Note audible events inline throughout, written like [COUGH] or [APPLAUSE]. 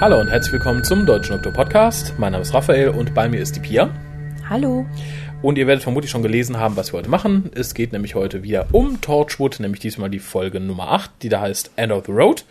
Hallo und herzlich willkommen zum Deutschen Doktor Podcast. Mein Name ist Raphael und bei mir ist die Pia. Hallo. Und ihr werdet vermutlich schon gelesen haben, was wir heute machen. Es geht nämlich heute wieder um Torchwood, nämlich diesmal die Folge Nummer 8, die da heißt End of the Road.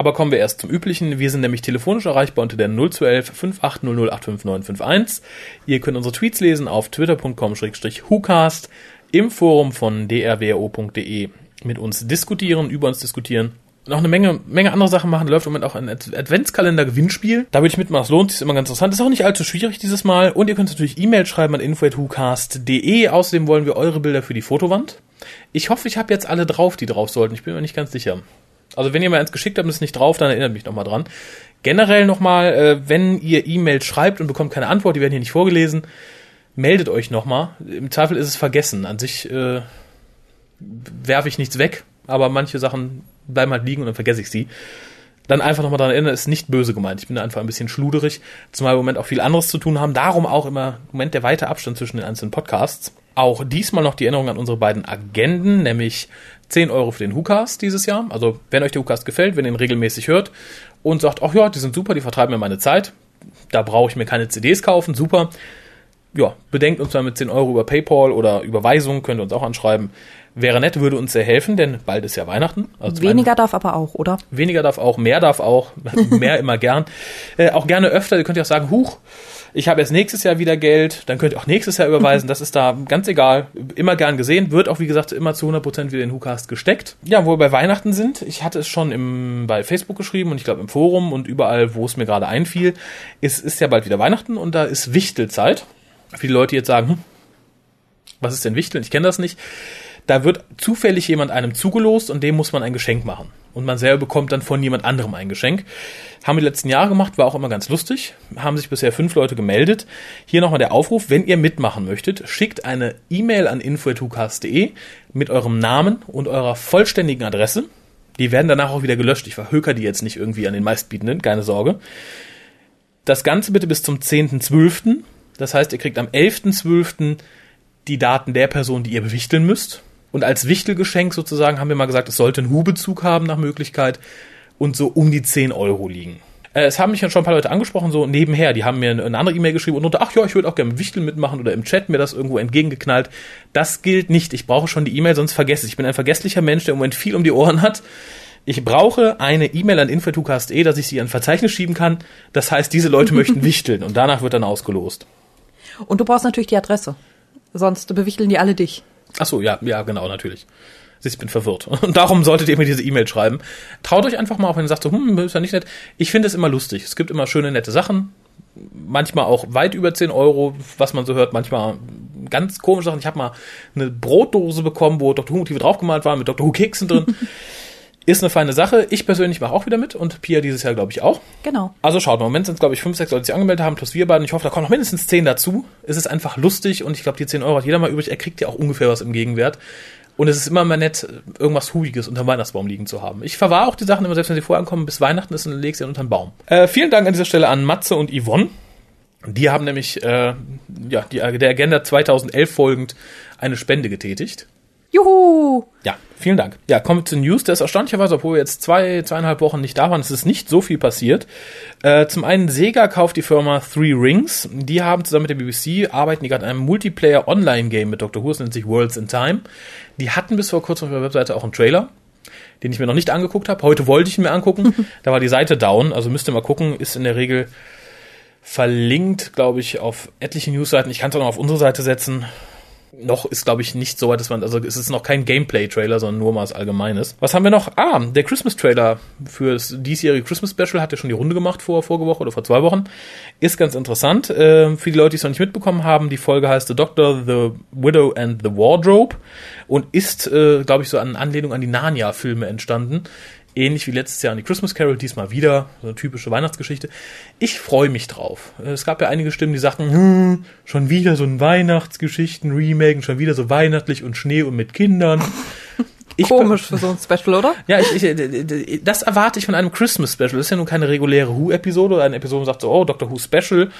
Aber kommen wir erst zum Üblichen. Wir sind nämlich telefonisch erreichbar unter der 0211 5800 Ihr könnt unsere Tweets lesen auf twitter.com-hucast, im Forum von drwo.de mit uns diskutieren, über uns diskutieren noch eine Menge, Menge andere Sachen machen. Läuft im Moment auch ein Adventskalender-Gewinnspiel. Da würde ich mitmachen, das lohnt sich, ist immer ganz interessant. Ist auch nicht allzu schwierig dieses Mal. Und ihr könnt natürlich E-Mail schreiben an info.hucast.de. Außerdem wollen wir eure Bilder für die Fotowand. Ich hoffe, ich habe jetzt alle drauf, die drauf sollten. Ich bin mir nicht ganz sicher. Also wenn ihr mir eins geschickt habt und es nicht drauf, dann erinnert mich nochmal dran. Generell nochmal, äh, wenn ihr E-Mail schreibt und bekommt keine Antwort, die werden hier nicht vorgelesen, meldet euch nochmal. Im Zweifel ist es vergessen. An sich äh, werfe ich nichts weg, aber manche Sachen bleiben halt liegen und dann vergesse ich sie. Dann einfach nochmal daran erinnern, ist nicht böse gemeint. Ich bin einfach ein bisschen schluderig, zumal im Moment auch viel anderes zu tun haben. Darum auch immer im Moment der weite Abstand zwischen den einzelnen Podcasts. Auch diesmal noch die Erinnerung an unsere beiden Agenden, nämlich 10 Euro für den WhoCast dieses Jahr. Also, wenn euch der WhoCast gefällt, wenn ihr ihn regelmäßig hört und sagt, ach ja, die sind super, die vertreiben mir meine Zeit, da brauche ich mir keine CDs kaufen, super. Ja, bedenkt uns mal mit 10 Euro über PayPal oder Überweisung, könnt ihr uns auch anschreiben. Wäre nett, würde uns sehr helfen, denn bald ist ja Weihnachten. Also weniger darf aber auch, oder? Weniger darf auch, mehr darf auch, [LAUGHS] mehr immer gern. Äh, auch gerne öfter, ihr könnt ja auch sagen, huch, ich habe jetzt nächstes Jahr wieder Geld, dann könnt ihr auch nächstes Jahr überweisen, das ist da ganz egal, immer gern gesehen, wird auch wie gesagt immer zu 100% wieder in WhoCast gesteckt. Ja, wo wir bei Weihnachten sind, ich hatte es schon im, bei Facebook geschrieben und ich glaube im Forum und überall, wo es mir gerade einfiel, es ist ja bald wieder Weihnachten und da ist Wichtelzeit. Viele Leute jetzt sagen, hm, was ist denn Wichteln? Ich kenne das nicht da wird zufällig jemand einem zugelost und dem muss man ein Geschenk machen. Und man selber bekommt dann von jemand anderem ein Geschenk. Haben wir die letzten Jahre gemacht, war auch immer ganz lustig. Haben sich bisher fünf Leute gemeldet. Hier nochmal der Aufruf, wenn ihr mitmachen möchtet, schickt eine E-Mail an info.hucast.de mit eurem Namen und eurer vollständigen Adresse. Die werden danach auch wieder gelöscht. Ich verhöker die jetzt nicht irgendwie an den meistbietenden, keine Sorge. Das Ganze bitte bis zum 10.12. Das heißt, ihr kriegt am 11.12. die Daten der Person, die ihr bewichteln müsst. Und als Wichtelgeschenk sozusagen haben wir mal gesagt, es sollte einen Hubezug haben nach Möglichkeit und so um die 10 Euro liegen. Äh, es haben mich schon ein paar Leute angesprochen, so nebenher, die haben mir eine andere E-Mail geschrieben und unter, ach ja, ich würde auch gerne Wichteln mitmachen oder im Chat mir das irgendwo entgegengeknallt. Das gilt nicht. Ich brauche schon die E-Mail, sonst vergesse ich. Ich bin ein vergesslicher Mensch, der im Moment viel um die Ohren hat. Ich brauche eine E-Mail an info2cast.de, dass ich sie an Verzeichnis schieben kann. Das heißt, diese Leute möchten [LAUGHS] wichteln und danach wird dann ausgelost. Und du brauchst natürlich die Adresse. Sonst bewichteln die alle dich. Ach so, ja, ja, genau, natürlich. Ich bin verwirrt. [LAUGHS] Und darum solltet ihr mir diese E-Mail schreiben. Traut euch einfach mal auf, wenn ihr sagt so, hm, ist ja nicht nett. Ich finde es immer lustig. Es gibt immer schöne, nette Sachen. Manchmal auch weit über 10 Euro, was man so hört. Manchmal ganz komische Sachen. Ich habe mal eine Brotdose bekommen, wo Dr. Who-Motive draufgemalt waren, mit Dr. Who-Keksen drin. [LAUGHS] Ist eine feine Sache. Ich persönlich mache auch wieder mit und Pia dieses Jahr, glaube ich, auch. Genau. Also schaut, im Moment sind es, glaube ich, fünf, sechs Leute, die sich angemeldet haben, plus wir beiden. Ich hoffe, da kommen noch mindestens zehn dazu. Es ist einfach lustig und ich glaube, die zehn Euro hat jeder mal übrig. Er kriegt ja auch ungefähr was im Gegenwert. Und es ist immer mal nett, irgendwas Huiges unterm Weihnachtsbaum liegen zu haben. Ich verwahre auch die Sachen immer, selbst wenn sie vorher ankommen, bis Weihnachten ist und lege sie unter den Baum. Äh, vielen Dank an dieser Stelle an Matze und Yvonne. Die haben nämlich äh, ja, die, der Agenda 2011 folgend eine Spende getätigt. Juhu! Ja, vielen Dank. Ja, kommen wir zu News. Der ist erstaunlicherweise, obwohl wir jetzt zwei, zweieinhalb Wochen nicht da waren, es ist nicht so viel passiert. Äh, zum einen, Sega kauft die Firma Three Rings. Die haben zusammen mit der BBC, arbeiten die gerade an einem Multiplayer-Online-Game mit Dr. Who, es nennt sich Worlds in Time. Die hatten bis vor kurzem auf ihrer Webseite auch einen Trailer den ich mir noch nicht angeguckt habe. Heute wollte ich ihn mir angucken. [LAUGHS] da war die Seite down, also müsst ihr mal gucken. Ist in der Regel verlinkt, glaube ich, auf etliche Newsseiten. Ich kann es auch noch auf unsere Seite setzen noch ist, glaube ich, nicht so weit, dass man, also es ist noch kein Gameplay-Trailer, sondern nur mal was Allgemeines. Was haben wir noch? Ah, der Christmas-Trailer für das diesjährige Christmas-Special hat ja schon die Runde gemacht vor vorige Woche oder vor zwei Wochen. Ist ganz interessant. Äh, für die Leute, die es noch nicht mitbekommen haben, die Folge heißt The Doctor, The Widow and the Wardrobe und ist, äh, glaube ich, so an Anlehnung an die Narnia-Filme entstanden ähnlich wie letztes Jahr an die Christmas Carol, diesmal wieder, so eine typische Weihnachtsgeschichte. Ich freue mich drauf. Es gab ja einige Stimmen, die sagten, hm, schon wieder so ein Weihnachtsgeschichten-Remake, schon wieder so weihnachtlich und Schnee und mit Kindern. Ich Komisch für so ein Special, oder? Ja, ich, ich, das erwarte ich von einem Christmas Special. Das ist ja nun keine reguläre Who-Episode oder eine Episode, wo man sagt so, oh, Doctor Who Special.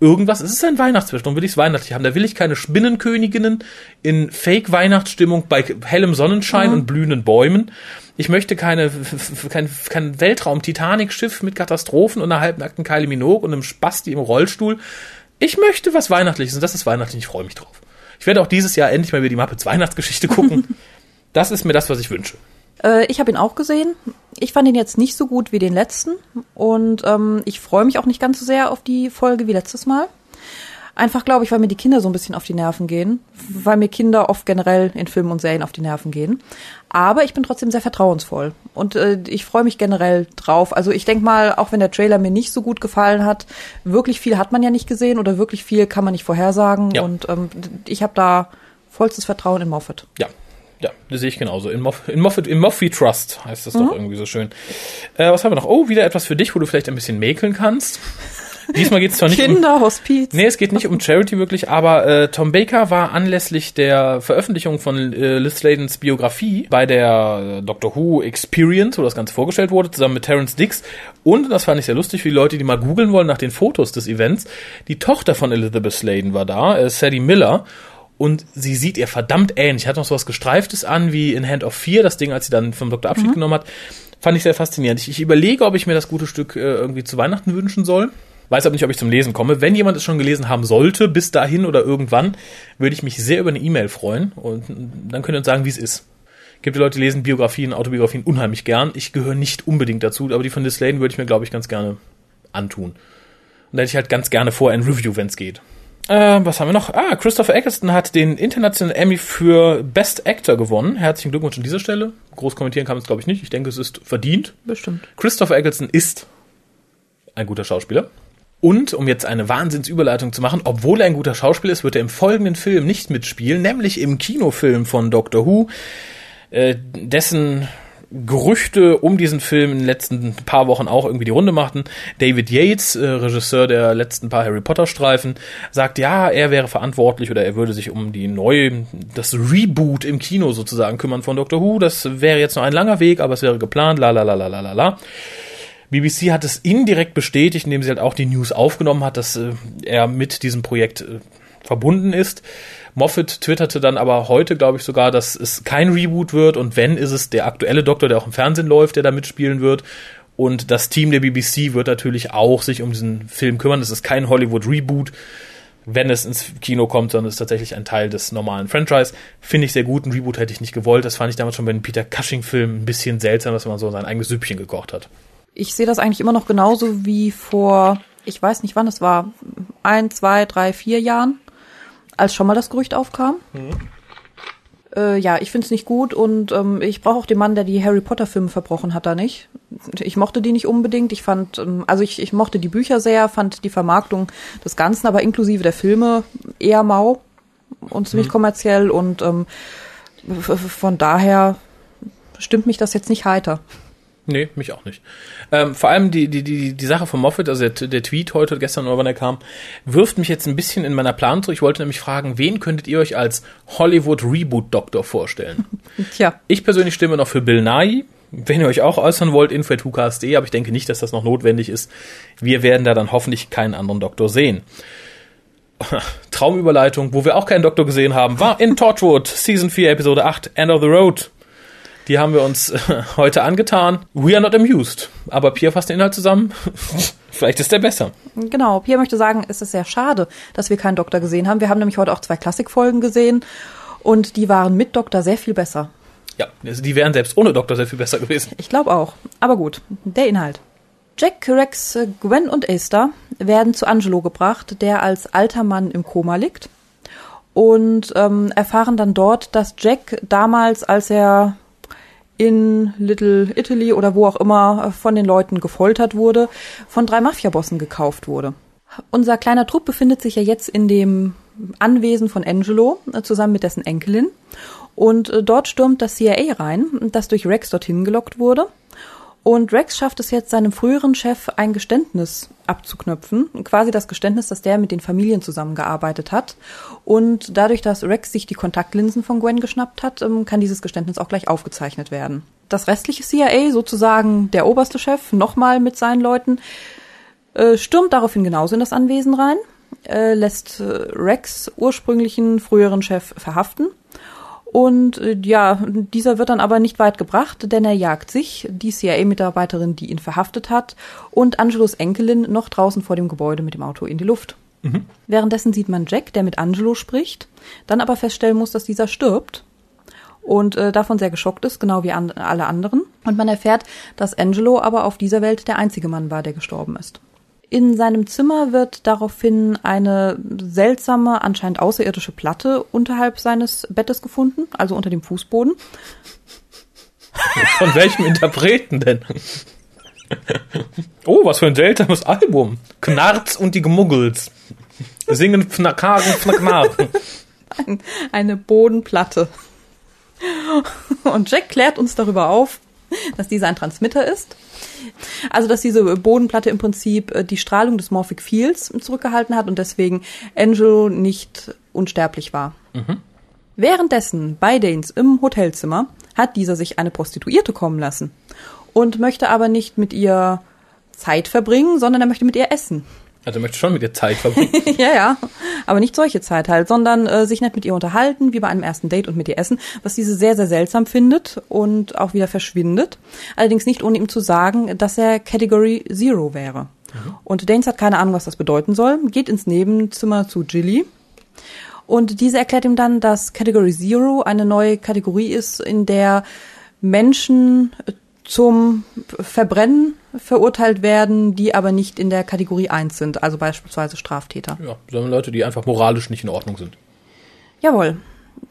Irgendwas. Es ist ein Weihnachtsspecial. Darum will ich es weihnachtlich haben. Da will ich keine Spinnenköniginnen in Fake-Weihnachtsstimmung bei hellem Sonnenschein und blühenden Bäumen. Ich möchte keine, kein, kein Weltraum-Titanic-Schiff mit Katastrophen und einer halbnackten Kylie Minogue und einem Spasti im Rollstuhl. Ich möchte was Weihnachtliches und das ist weihnachtlich. Ich freue mich drauf. Ich werde auch dieses Jahr endlich mal wieder die Muppets Weihnachtsgeschichte gucken. [LAUGHS] das ist mir das, was ich wünsche. Äh, ich habe ihn auch gesehen. Ich fand ihn jetzt nicht so gut wie den letzten und ähm, ich freue mich auch nicht ganz so sehr auf die Folge wie letztes Mal. Einfach glaube ich, weil mir die Kinder so ein bisschen auf die Nerven gehen, weil mir Kinder oft generell in Filmen und Serien auf die Nerven gehen. Aber ich bin trotzdem sehr vertrauensvoll und äh, ich freue mich generell drauf. Also ich denke mal, auch wenn der Trailer mir nicht so gut gefallen hat, wirklich viel hat man ja nicht gesehen oder wirklich viel kann man nicht vorhersagen Ja. und ähm, ich habe da vollstes Vertrauen in Moffat. Ja, ja, das sehe ich genauso. In, Moff, in Moffat, in Moffi Trust heißt das doch irgendwie so schön. Äh, was haben wir noch? Oh, wieder etwas für dich, wo du vielleicht ein bisschen mäkeln kannst. [LAUGHS] Diesmal geht es zwar nicht um, Kinderhospiz. Nee, es geht nicht um Charity wirklich, aber äh, Tom Baker war anlässlich der Veröffentlichung von äh, Liz Sladens Biografie bei der äh, Doctor Who Experience, wo das Ganze vorgestellt wurde, zusammen mit Terence Dix. Und, das fand ich sehr lustig für die Leute, die mal googeln wollen nach den Fotos des Events, die Tochter von Elizabeth Sladen war da, äh, Sadie Miller. Und sie sieht ihr verdammt ähnlich. Hat noch so was Gestreiftes an, wie in Hand of Fear, das Ding, als sie dann vom Doktor Abschied genommen hat. Fand ich sehr faszinierend. Ich, ich überlege, ob ich mir das gute Stück äh, irgendwie zu Weihnachten wünschen soll. Weiß aber nicht, ob ich zum Lesen komme. Wenn jemand es schon gelesen haben sollte, bis dahin oder irgendwann, würde ich mich sehr über eine E-Mail freuen. Und dann könnt ihr uns sagen, wie es ist. Gibt ja Leute, die lesen Biografien, Autobiografien unheimlich gern. Ich gehöre nicht unbedingt dazu, aber die von Liz Sladen würde ich mir, glaube ich, ganz gerne antun. Und da hätte ich halt ganz gerne vorher ein Review, wenn es geht. Äh, was haben wir noch? Ah, Christopher Eccleston hat den internationalen Emmy für Best Actor gewonnen. Herzlichen Glückwunsch an dieser Stelle. Groß kommentieren kann man es, glaube ich, nicht. Ich denke, es ist verdient. Bestimmt. Christopher Eccleston ist ein guter Schauspieler. Und um jetzt eine Wahnsinnsüberleitung zu machen, obwohl er ein guter Schauspieler ist, wird er im folgenden Film nicht mitspielen, nämlich im Kinofilm von Doctor Who, äh, dessen Gerüchte um diesen Film in den letzten paar Wochen auch irgendwie die Runde machten. David Yates, äh, Regisseur der letzten paar Harry Potter Streifen, sagt, ja, er wäre verantwortlich oder er würde sich um die neue, das Reboot im Kino sozusagen kümmern von Doctor Who. Das wäre jetzt noch ein langer Weg, aber es wäre geplant, la la la la la la la. BBC hat es indirekt bestätigt, indem sie halt auch die News aufgenommen hat, dass äh, er mit diesem Projekt äh, verbunden ist. Moffat twitterte dann aber heute, glaube ich sogar, dass es kein Reboot wird und wenn, ist es der aktuelle Doktor, der auch im Fernsehen läuft, der da mitspielen wird. Und das Team der BBC wird natürlich auch sich um diesen Film kümmern. Es ist kein Hollywood-Reboot, wenn es ins Kino kommt, sondern es ist tatsächlich ein Teil des normalen Franchise. Finde ich sehr gut. Ein Reboot hätte ich nicht gewollt. Das fand ich damals schon bei den Peter Cushing-Filmen ein bisschen seltsam, dass man so sein eigenes Süppchen gekocht hat. Ich sehe das eigentlich immer noch genauso wie vor, ich weiß nicht wann es war, ein, zwei, drei, vier Jahren, als schon mal das Gerücht aufkam. Äh, ja, ich finde es nicht gut und ähm, ich brauche auch den Mann, der die Harry Potter Filme verbrochen hat, da nicht. Ich mochte die nicht unbedingt. Ich fand, ähm, also ich, ich mochte die Bücher sehr, fand die Vermarktung des Ganzen, aber inklusive der Filme eher mau und ziemlich kommerziell und ähm, von daher stimmt mich das jetzt nicht heiter. Nee, mich auch nicht. Ähm, vor allem die, die, die, die Sache von Moffat, also der, der Tweet heute, gestern oder wann er kam, wirft mich jetzt ein bisschen in meiner Planung zurück. Ich wollte nämlich fragen, wen könntet ihr euch als Hollywood-Reboot-Doktor vorstellen? [LAUGHS] Tja, Ich persönlich stimme noch für Bill Nye. Wenn ihr euch auch äußern wollt, info.hukas.de, aber ich denke nicht, dass das noch notwendig ist. Wir werden da dann hoffentlich keinen anderen Doktor sehen. [LAUGHS] Traumüberleitung, wo wir auch keinen Doktor gesehen haben, war in Torchwood, Season 4, Episode 8, End of the Road. Die haben wir uns äh, heute angetan. We are not amused. Aber Pierre fasst den Inhalt zusammen. [LAUGHS] Vielleicht ist der besser. Genau, Pia möchte sagen, es ist sehr schade, dass wir keinen Doktor gesehen haben. Wir haben nämlich heute auch zwei Klassikfolgen gesehen und die waren mit Doktor sehr viel besser. Ja, also die wären selbst ohne Doktor sehr viel besser gewesen. Ich glaube auch. Aber gut, der Inhalt. Jack, Rex, Gwen und Aster werden zu Angelo gebracht, der als alter Mann im Koma liegt. Und ähm, erfahren dann dort, dass Jack damals, als er in Little Italy oder wo auch immer äh, von den Leuten gefoltert wurde, von drei Mafiabossen gekauft wurde. Unser kleiner Trupp befindet sich ja jetzt in dem Anwesen von Angelo äh, zusammen mit dessen Enkelin. Und äh, dort stürmt das CIA rein, das durch Rex dorthin gelockt wurde. Und Rex schafft es jetzt, seinem früheren Chef ein Geständnis abzuknöpfen. Quasi das Geständnis, dass der mit den Familien zusammengearbeitet hat. Und dadurch, dass Rex sich die Kontaktlinsen von Gwen geschnappt hat, ähm, kann dieses Geständnis auch gleich aufgezeichnet werden. Das restliche CIA, sozusagen der oberste Chef, nochmal mit seinen Leuten, äh, stürmt daraufhin genauso in das Anwesen rein, äh, lässt äh, Rex ursprünglichen früheren Chef verhaften und äh, ja, dieser wird dann aber nicht weit gebracht, denn er jagt sich, die CIA-Mitarbeiterin, die ihn verhaftet hat, und Angelos Enkelin noch draußen vor dem Gebäude mit dem Auto in die Luft. Mhm. Währenddessen sieht man Jack, der mit Angelo spricht, dann aber feststellen muss, dass dieser stirbt und äh, davon sehr geschockt ist, genau wie an, alle anderen. Und man erfährt, dass Angelo aber auf dieser Welt der einzige Mann war, der gestorben ist. In seinem Zimmer wird daraufhin eine seltsame, anscheinend außerirdische Platte unterhalb seines Bettes gefunden, also unter dem Fußboden. Von welchem Interpreten denn? Oh, was für ein seltsames Album. Knarz und die Gemuggels. Singen Fnakagen Fnaknaken. Ein, eine Bodenplatte. Und Jack klärt uns darüber auf, dass dieser ein Transmitter ist also, dass diese Bodenplatte im Prinzip äh, die Strahlung des Morphic Fields zurückgehalten hat und deswegen Angelo nicht unsterblich war. Mhm. Währenddessen bei Danes im Hotelzimmer hat dieser sich eine Prostituierte kommen lassen und möchte aber nicht mit ihr Zeit verbringen, sondern er möchte mit ihr essen. Also möchte schon mit ihr Zeit verbringen. [LAUGHS] ja, ja. Aber nicht solche Zeit halt, sondern äh, sich nicht mit ihr unterhalten, wie bei einem ersten Date und mit ihr essen, was diese sehr, sehr seltsam findet und auch wieder verschwindet. Allerdings nicht ohne ihm zu sagen, dass er Category Zero wäre. Mhm. Und Danes hat keine Ahnung, was das bedeuten soll, geht ins Nebenzimmer zu Jilly. Und diese erklärt ihm dann, dass Category Zero eine neue Kategorie ist, in der Menschen zum Verbrennen verurteilt werden, die aber nicht in der Kategorie 1 sind, also beispielsweise Straftäter. Ja, sondern Leute, die einfach moralisch nicht in Ordnung sind. Jawohl.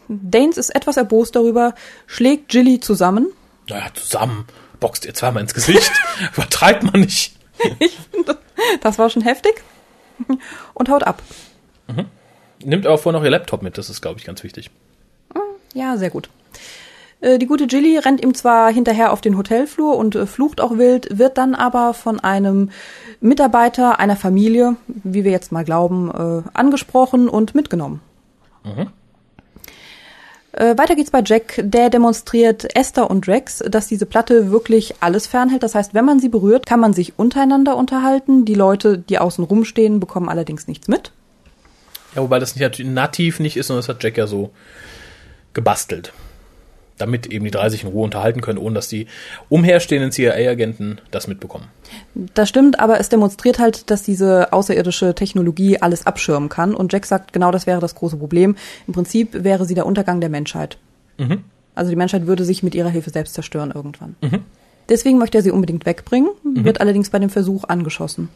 Danes ist etwas erbost darüber, schlägt Jilly zusammen. Naja, zusammen. Boxt ihr zweimal ins Gesicht. [LAUGHS] Übertreibt man nicht. ich finde, das war schon heftig. Und haut ab. Mhm. Nimmt aber vorher noch ihr Laptop mit, das ist, glaube ich, ganz wichtig. Ja, sehr gut. Äh, die gute Jilly rennt ihm zwar hinterher auf den Hotelflur und äh, flucht auch wild, wird dann aber von einem Mitarbeiter einer Familie, wie wir jetzt mal glauben, äh, angesprochen und mitgenommen. Mhm. Weiter geht's bei Jack, der demonstriert Esther und Rex, dass diese Platte wirklich alles fernhält. Das heißt, wenn man sie berührt, kann man sich untereinander unterhalten. Die Leute, die außen rumstehen, bekommen allerdings nichts mit. Ja, wobei das nicht nativ nicht ist, sondern das hat Jack ja so gebastelt damit eben die drei sich in Ruhe unterhalten können, ohne dass die umherstehenden CIA-Agenten das mitbekommen. Das stimmt, aber es demonstriert halt, dass diese außerirdische Technologie alles abschirmen kann. Und Jack sagt, genau das wäre das große Problem. Im Prinzip wäre sie der Untergang der Menschheit. Mhm. Also die Menschheit würde sich mit ihrer Hilfe selbst zerstören irgendwann. Mhm. Deswegen möchte er sie unbedingt wegbringen, mhm. wird allerdings bei dem Versuch angeschossen.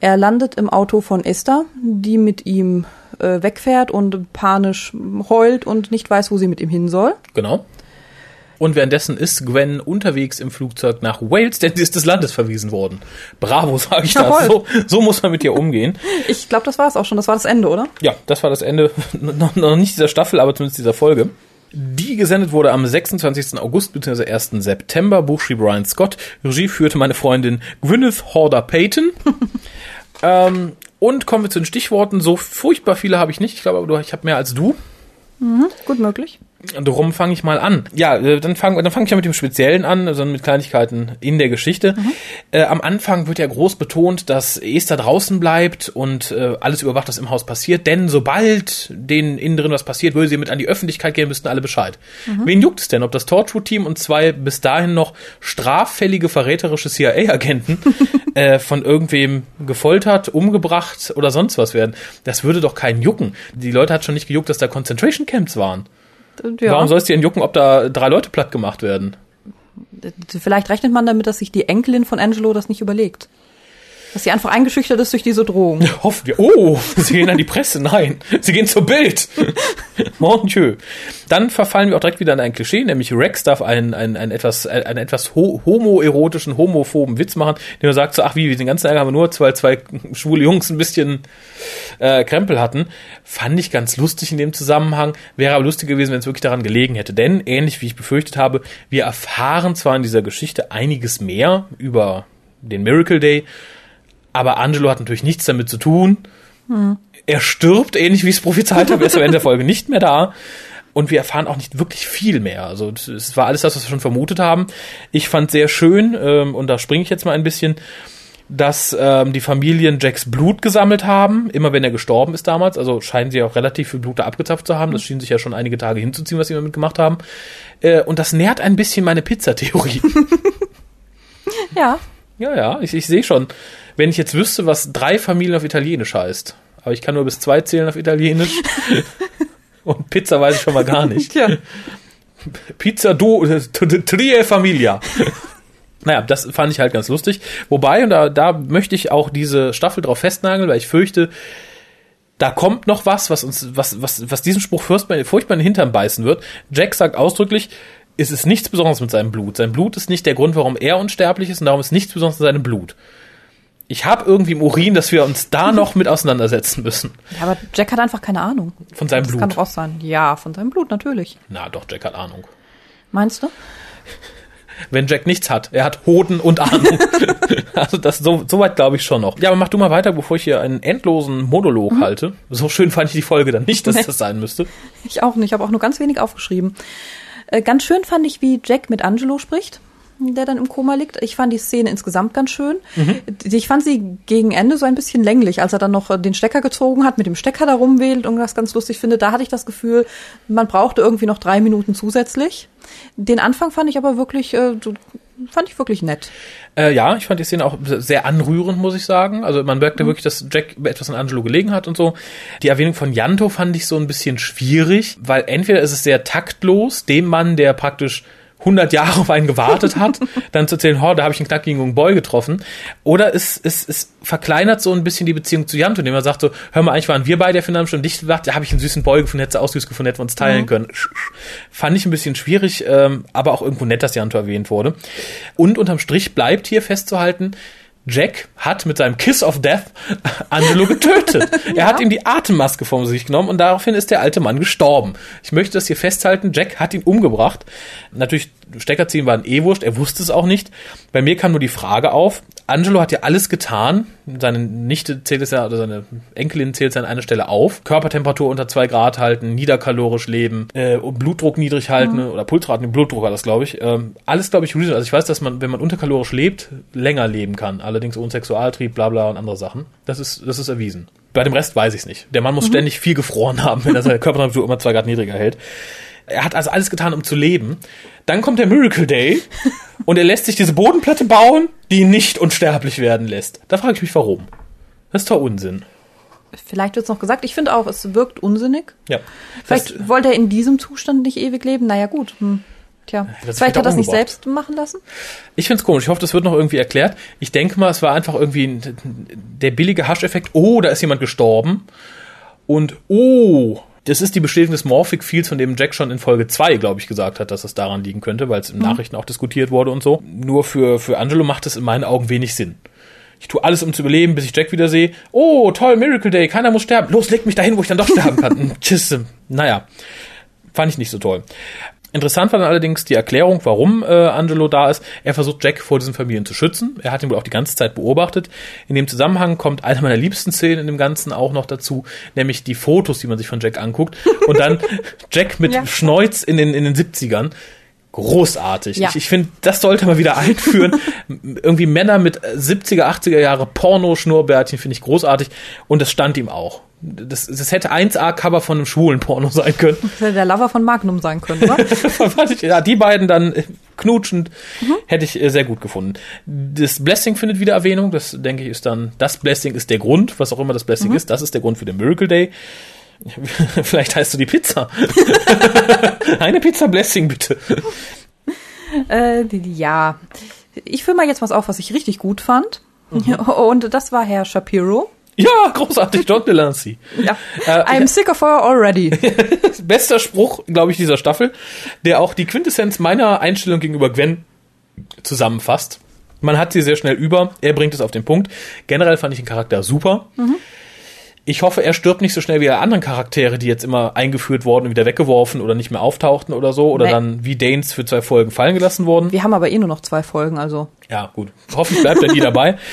Er landet im Auto von Esther, die mit ihm äh, wegfährt und panisch heult und nicht weiß, wo sie mit ihm hin soll. Genau. Und währenddessen ist Gwen unterwegs im Flugzeug nach Wales, denn sie ist des Landes verwiesen worden. Bravo, [LAUGHS] sage ich Jawohl. das. So, so muss man mit ihr umgehen. [LAUGHS] Ich glaube, das war es auch schon. Das war das Ende, oder? Ja, das war das Ende. [LAUGHS] noch, noch nicht dieser Staffel, aber zumindest dieser Folge. Die gesendet wurde am 26. August bzw. 1. September. Buch schrieb Brian Scott. Regie führte meine Freundin Gwyneth Horder Payton. [LAUGHS] ähm, und kommen wir zu den Stichworten. So furchtbar viele habe ich nicht. Ich glaube, ich habe mehr als du. Mhm, gut möglich. Darum fange ich mal an. Ja, äh, dann fange dann fang ich ja mit dem Speziellen an, sondern also mit Kleinigkeiten in der Geschichte. Mhm. Äh, am Anfang wird ja groß betont, dass Esther draußen bleibt und äh, alles überwacht, was im Haus passiert. Denn sobald denen innen drin was passiert, würde sie mit an die Öffentlichkeit gehen, müssten alle Bescheid. Mhm. Wen juckt es denn, ob das Torchwood-Team und zwei bis dahin noch straffällige, verräterische CIA-Agenten [LAUGHS] äh, von irgendwem gefoltert, umgebracht oder sonst was werden? Das würde doch keinen jucken. Die Leute hat schon nicht gejuckt, dass da Concentration Camps waren. Ja. Warum soll es dir denn jucken, ob da drei Leute platt gemacht werden? Vielleicht rechnet man damit, dass sich die Enkelin von Angelo das nicht überlegt. Dass sie einfach eingeschüchtert ist durch diese Drohung. [LAUGHS] Hoffen wir. Oh, sie gehen an die Presse. Nein, sie gehen zur Bild. [LAUGHS] Mon Dieu. Dann verfallen wir auch direkt wieder in ein Klischee, nämlich Rex darf einen, einen, einen etwas, einen etwas ho homoerotischen, homophoben Witz machen, den er sagt so, ach wie, den ganzen Ärger haben wir nur, weil zwei schwule Jungs ein bisschen äh, Krempel hatten. Fand ich ganz lustig in dem Zusammenhang. Wäre aber lustig gewesen, wenn es wirklich daran gelegen hätte. Denn, ähnlich wie ich befürchtet habe, wir erfahren zwar in dieser Geschichte einiges mehr über den Miracle Day, aber Angelo hat natürlich nichts damit zu tun. Hm. Er stirbt, ähnlich wie ich es prophezeit habe, er ist am Ende der Folge nicht mehr da. Und wir erfahren auch nicht wirklich viel mehr. Also es war alles das, was wir schon vermutet haben. Ich fand sehr schön, ähm, und da springe ich jetzt mal ein bisschen, dass ähm, die Familien Jacks Blut gesammelt haben, immer wenn er gestorben ist damals. Also scheinen sie auch relativ viel Blut da abgezapft zu haben. Das schien sich ja schon einige Tage hinzuziehen, was sie damit gemacht haben. Äh, und das nährt ein bisschen meine Pizzatheorie. [LAUGHS] ja. Ja, ja, ich, ich sehe schon. Wenn ich jetzt wüsste, was drei Familien auf Italienisch heißt, aber ich kann nur bis zwei zählen auf Italienisch. [LAUGHS] Und Pizza weiß ich schon mal gar nicht. Tja. Pizza do, Trie Familia. [LAUGHS] Naja, das fand ich halt ganz lustig. Wobei, und da, da möchte ich auch diese Staffel drauf festnageln, weil ich fürchte, da kommt noch was, was uns, was, was, was diesen Spruch furchtbar in den Hintern beißen wird. Jack sagt ausdrücklich, es ist nichts Besonderes mit seinem Blut. Sein Blut ist nicht der Grund, warum er unsterblich ist und darum ist nichts Besonderes mit seinem Blut. Ich habe irgendwie im Urin, dass wir uns da noch mit auseinandersetzen müssen. Ja, aber Jack hat einfach keine Ahnung. Von seinem das Blut. kann doch auch sein. Ja, von seinem Blut natürlich. Na doch, Jack hat Ahnung. Meinst du? Wenn Jack nichts hat, er hat Hoden und Ahnung. [LAUGHS] also das so, so weit glaube ich schon noch. Ja, aber mach du mal weiter, bevor ich hier einen endlosen Monolog mhm. halte. So schön fand ich die Folge dann nicht, dass nee. das sein müsste. Ich auch nicht, ich habe auch nur ganz wenig aufgeschrieben. Äh, ganz schön fand ich, wie Jack mit Angelo spricht der dann im Koma liegt. Ich fand die Szene insgesamt ganz schön. Mhm. Ich fand sie gegen Ende so ein bisschen länglich, als er dann noch den Stecker gezogen hat, mit dem Stecker da rumwählt und das ganz lustig finde. Da hatte ich das Gefühl, man brauchte irgendwie noch drei Minuten zusätzlich. Den Anfang fand ich aber wirklich, äh, fand ich wirklich nett. Äh, ja, ich fand die Szene auch sehr anrührend, muss ich sagen. Also man merkte mhm. wirklich, dass Jack etwas an Angelo gelegen hat und so. Die Erwähnung von Janto fand ich so ein bisschen schwierig, weil entweder ist es sehr taktlos, dem Mann, der praktisch 100 Jahre auf einen gewartet hat, [LAUGHS] dann zu erzählen, oh, da habe ich einen knackigen Boy getroffen. Oder es, es, es verkleinert so ein bisschen die Beziehung zu Janto, indem er sagt so, hör mal, eigentlich waren wir beide der Film schon dicht gemacht, da habe ich einen süßen Boy gefunden, hätte auch süß gefunden, hätten wir uns teilen mhm. können. Fand ich ein bisschen schwierig, ähm, aber auch irgendwo nett, dass Janto erwähnt wurde. Und unterm Strich bleibt hier festzuhalten, Jack hat mit seinem Kiss of Death [LAUGHS] Angelo getötet. ja. [LAUGHS] Er hat ihm die Atemmaske vom sich genommen und daraufhin ist der alte Mann gestorben. Ich möchte das hier festhalten. Jack hat ihn umgebracht. Natürlich, Stecker ziehen war ein eh wurscht. Er wusste es auch nicht. Bei mir kam nur die Frage auf. Angelo hat ja alles getan. Seine Nichte zählt es ja, oder seine Enkelin zählt es an einer Stelle auf. Körpertemperatur unter zwei Grad halten, niederkalorisch leben, äh, Blutdruck niedrig halten mhm. oder Pulsraten, Blutdruck war das, glaube ich. Ähm, alles, glaube ich, Also ich weiß, dass man, wenn man unterkalorisch lebt, länger leben kann. Allerdings ohne Sexualtrieb, bla bla und andere Sachen. Das ist, das ist erwiesen. Bei dem Rest weiß ich es nicht. Der Mann muss mhm. ständig viel gefroren haben, wenn er seine [LAUGHS] Körpertemperatur immer zwei Grad niedriger hält. Er hat also alles getan, um zu leben. Dann kommt der Miracle Day [LAUGHS] und er lässt sich diese Bodenplatte bauen, die ihn nicht unsterblich werden lässt. Da frage ich mich, warum. Das ist doch Unsinn. Vielleicht wird es noch gesagt. Ich finde auch, es wirkt unsinnig. Ja. Vielleicht das, wollte er in diesem Zustand nicht ewig leben. Naja, gut. Hm. Tja, vielleicht hat er das nicht selbst machen lassen? Ich finde es komisch. Ich hoffe, das wird noch irgendwie erklärt. Ich denke mal, es war einfach irgendwie der billige Hascheffekt. Oh, da ist jemand gestorben. Und oh, das ist die Bestätigung des Morphic Fields, von dem Jack schon in Folge 2, glaube ich, gesagt hat, dass es daran liegen könnte, weil es in mhm. Nachrichten auch diskutiert wurde und so. Nur für, für Angelo macht es in meinen Augen wenig Sinn. Ich tue alles, um zu überleben, bis ich Jack wieder sehe. Oh, toll, Miracle Day, keiner muss sterben. Los, leg mich dahin, wo ich dann doch sterben kann. [LAUGHS] Tschüss. Naja, fand ich nicht so toll. Interessant war dann allerdings die Erklärung, warum äh, Angelo da ist. Er versucht Jack vor diesen Familien zu schützen. Er hat ihn wohl auch die ganze Zeit beobachtet. In dem Zusammenhang kommt eine meiner liebsten Szenen in dem Ganzen auch noch dazu, nämlich die Fotos, die man sich von Jack anguckt. Und dann [LAUGHS] Jack mit ja. Schneuz in den, in den 70ern großartig. Ja. Ich, ich finde, das sollte man wieder einführen. Irgendwie Männer mit 70er, 80er Jahre Porno-Schnurrbärtchen finde ich großartig. Und das stand ihm auch. Das, das hätte 1A-Cover von einem schwulen Porno sein können. Das hätte der Lover von Magnum sein können, oder? [LAUGHS] ja, die beiden dann äh, knutschend mhm. hätte ich äh, sehr gut gefunden. Das Blessing findet wieder Erwähnung. Das denke ich ist dann, das Blessing ist der Grund, was auch immer das Blessing mhm. ist. Das ist der Grund für den Miracle Day. [LAUGHS] Vielleicht heißt du die Pizza. [LAUGHS] Eine Pizza Blessing, bitte. Äh, ja. Ich fülle mal jetzt was auf, was ich richtig gut fand. Und das war Herr Shapiro. Ja, großartig, John Delancey. Ja. Äh, I'm sick of her already. [LAUGHS] Bester Spruch, glaube ich, dieser Staffel, der auch die Quintessenz meiner Einstellung gegenüber Gwen zusammenfasst. Man hat sie sehr schnell über, er bringt es auf den Punkt. Generell fand ich den Charakter super. Ich hoffe, er stirbt nicht so schnell wie alle anderen Charaktere, die jetzt immer eingeführt wurden und wieder weggeworfen oder nicht mehr auftauchten oder so. Oder Nee. dann wie Danes für zwei Folgen fallen gelassen wurden. Wir haben aber eh nur noch zwei Folgen, also. Ja, gut. Hoffentlich bleibt er nie dabei. [LAUGHS]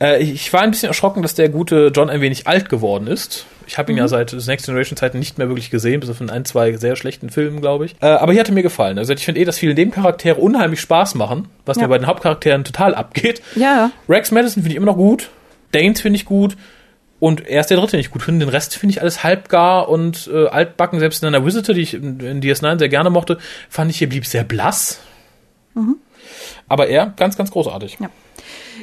Äh, ich war ein bisschen erschrocken, dass der gute John ein wenig alt geworden ist. Ich habe ihn ja seit Next Generation Zeiten nicht mehr wirklich gesehen, bis auf in ein, zwei sehr schlechten Filmen, glaube ich. Äh, aber hier hat er mir gefallen. Also ich finde eh, dass viele Nebencharaktere unheimlich Spaß machen, was Ja. mir bei den Hauptcharakteren total abgeht. Ja, ja. Rex Madison finde ich immer noch gut. Danes finde ich gut. Und er ist der dritte, den ich gut finde. Den Rest finde ich alles halbgar und äh, altbacken. Selbst in einer Visitor, die ich in, in DS9 sehr gerne mochte, fand ich hier blieb sehr blass. Aber er ganz, ganz großartig. Ja.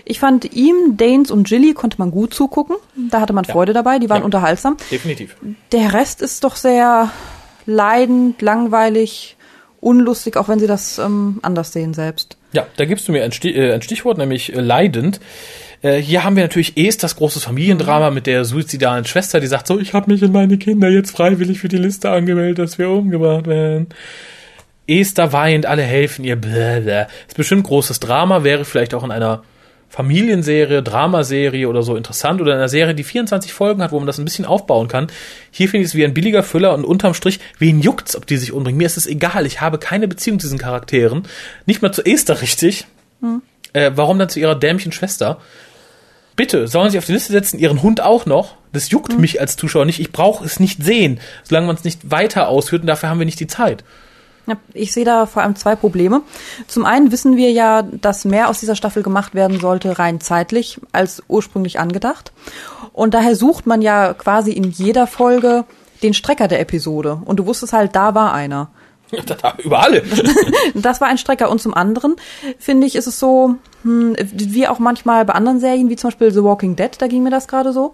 Ich fand ihm, Danes und Jilly konnte man gut zugucken. Da hatte man Ja. Freude dabei, die waren Ja. unterhaltsam. Definitiv. Der Rest ist doch sehr leidend, langweilig, unlustig, auch wenn sie das ähm, anders sehen selbst. Ja, da gibst du mir ein, Stich, äh, ein Stichwort, nämlich äh, leidend. Äh, hier haben wir natürlich erst das große Familiendrama mit der suizidalen Schwester, die sagt so, ich habe mich und meine Kinder jetzt freiwillig für die Liste angemeldet, dass wir umgebracht werden. Esther weint, alle helfen ihr. Blablabla. Ist bestimmt großes Drama, wäre vielleicht auch in einer Familienserie, Dramaserie oder so interessant oder in einer Serie, die 24 Folgen hat, wo man das ein bisschen aufbauen kann. Hier finde ich es wie ein billiger Füller und unterm Strich, wen juckt's, ob die sich umbringen? Mir ist es egal, ich habe keine Beziehung zu diesen Charakteren. Nicht mal zu Esther richtig. Äh, warum dann zu ihrer dämlichen Schwester? Bitte, sollen sie auf die Liste setzen, ihren Hund auch noch? Das juckt mich als Zuschauer nicht. Ich brauche es nicht sehen, solange man es nicht weiter ausführt und dafür haben wir nicht die Zeit. Ich sehe da vor allem zwei Probleme. Zum einen wissen wir ja, dass mehr aus dieser Staffel gemacht werden sollte, rein zeitlich, als ursprünglich angedacht. Und daher sucht man ja quasi in jeder Folge den Strecker der Episode. Und du wusstest halt, da war einer. [LAUGHS] Über alle. [LAUGHS] Das war ein Strecker. Und zum anderen, finde ich, ist es so, hm, wie auch manchmal bei anderen Serien, wie zum Beispiel The Walking Dead, da ging mir das gerade so,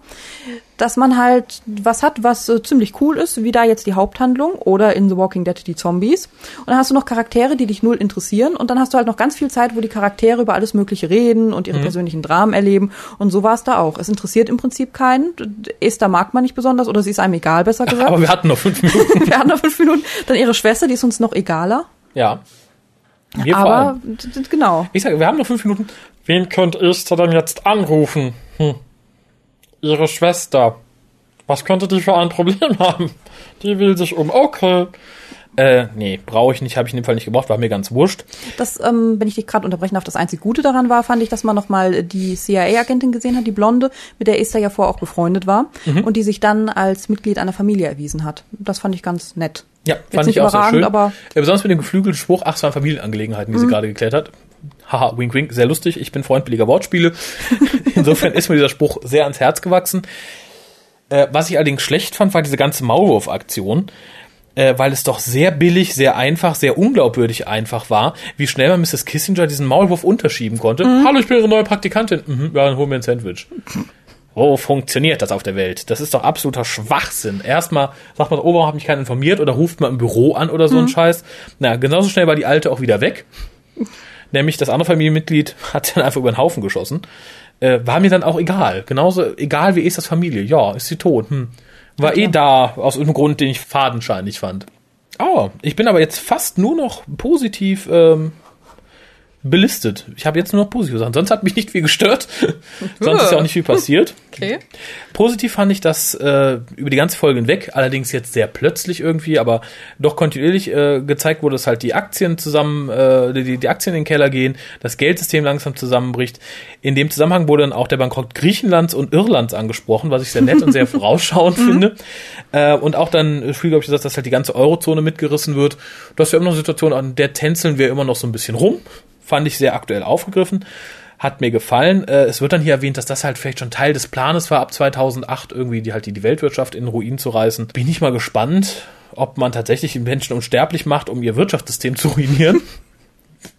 dass man halt was hat, was äh, ziemlich cool ist, wie da jetzt die Haupthandlung oder in The Walking Dead die Zombies. Und dann hast du noch Charaktere, die dich null interessieren und dann hast du halt noch ganz viel Zeit, wo die Charaktere über alles Mögliche reden und ihre persönlichen Dramen erleben. Und so war es da auch. Es interessiert im Prinzip keinen. Esther mag man nicht besonders oder sie ist einem egal, besser [LAUGHS] gesagt. Aber wir hatten noch fünf Minuten. [LAUGHS] Wir haben noch fünf Minuten. Dann ihre Schwester, die ist uns noch egaler. Ja. Allem. Aber genau. Ich sage, wir haben noch fünf Minuten. Wen könnte Esther denn jetzt anrufen? Hm. Ihre Schwester. Was könnte die für ein Problem [LAUGHS] haben? Die will sich um. Okay. Äh, nee, brauche ich nicht, habe ich in dem Fall nicht gebraucht, war mir ganz wurscht. Das, ähm, wenn ich dich gerade unterbrechen darf, das einzig Gute daran war, fand ich, dass man nochmal die CIA-Agentin gesehen hat, die Blonde, mit der Esther ja vorher auch befreundet war Mhm. und die sich dann als Mitglied einer Familie erwiesen hat. Das fand ich ganz nett. Ja, Jetzt fand ich auch sehr schön. aber- Mhm. ja, besonders mit dem geflügelten Spruch, ach, es waren Familienangelegenheiten, die sie gerade geklärt hat. Haha, wink, wink, sehr lustig. Ich bin Freund billiger Wortspiele. [LAUGHS] Insofern ist mir dieser Spruch sehr ans Herz gewachsen. Äh, was ich allerdings schlecht fand, war diese ganze Maulwurf-Aktion. Äh, weil es doch sehr billig, sehr einfach, sehr unglaubwürdig einfach war, wie schnell man Mrs. Kissinger diesen Maulwurf unterschieben konnte. Hallo, ich bin Ihre neue Praktikantin. Mhm, ja, dann hol mir ein Sandwich. Wo funktioniert das auf der Welt? Das ist doch absoluter Schwachsinn. Erstmal sagt man, oh, warum hat mich keiner informiert oder ruft man im Büro an oder so ein Scheiß. Na, genauso schnell war die Alte auch wieder weg. Nämlich das andere Familienmitglied [LAUGHS] hat dann einfach über den Haufen geschossen. Äh, war mir dann auch egal. Genauso egal wie ist das Familie. Ja, ist sie tot. Hm. War eh da, aus irgendeinem Grund, den ich fadenscheinig fand. Oh, ich bin aber jetzt fast nur noch positiv ähm, belistet. Ich habe jetzt nur noch positive Sachen. Sonst hat mich nicht viel gestört. [LAUGHS] Sonst ist ja auch nicht viel passiert. Okay. Positiv fand ich das äh, über die ganze Folge hinweg, allerdings jetzt sehr plötzlich irgendwie, aber doch kontinuierlich äh, gezeigt wurde, dass halt die Aktien zusammen, äh, die, die Aktien in den Keller gehen, das Geldsystem langsam zusammenbricht. In dem Zusammenhang wurde dann auch der Bankrott Griechenlands und Irlands angesprochen, was ich sehr nett und sehr [LAUGHS] vorausschauend finde. Äh, und auch dann früh, glaube ich, gesagt, dass halt die ganze Eurozone mitgerissen wird. Das ist ja immer noch eine Situation, an der tänzeln wir immer noch so ein bisschen rum. Fand ich sehr aktuell aufgegriffen hat mir gefallen. Äh, es wird dann hier erwähnt, dass das halt vielleicht schon Teil des Planes war, ab 2008 irgendwie die halt die, die Weltwirtschaft in Ruin zu reißen. Bin ich mal gespannt, ob man tatsächlich die Menschen unsterblich macht, um ihr Wirtschaftssystem zu ruinieren. [LAUGHS]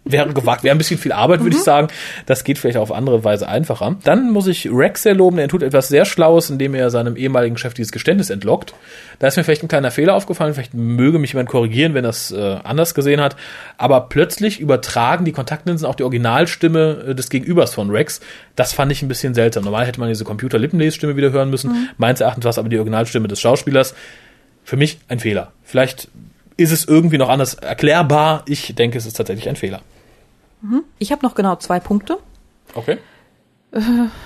wäre gewagt, wäre ein bisschen viel Arbeit, würde ich sagen. Das geht vielleicht auf andere Weise einfacher. Dann muss ich Rex sehr loben, er tut etwas sehr Schlaues, indem er seinem ehemaligen Chef dieses Geständnis entlockt. Da ist mir vielleicht ein kleiner Fehler aufgefallen, vielleicht möge mich jemand korrigieren, wenn er es äh, anders gesehen hat. Aber plötzlich übertragen die Kontaktlinsen auch die Originalstimme äh, des Gegenübers von Rex. Das fand ich ein bisschen seltsam. Normal hätte man diese Computer-Lippenlesstimme wieder hören müssen. Meines Erachtens war es aber die Originalstimme des Schauspielers. Für mich ein Fehler. Vielleicht ist es irgendwie noch anders erklärbar. Ich denke, es ist tatsächlich ein Fehler. Ich habe noch genau zwei Punkte. Okay.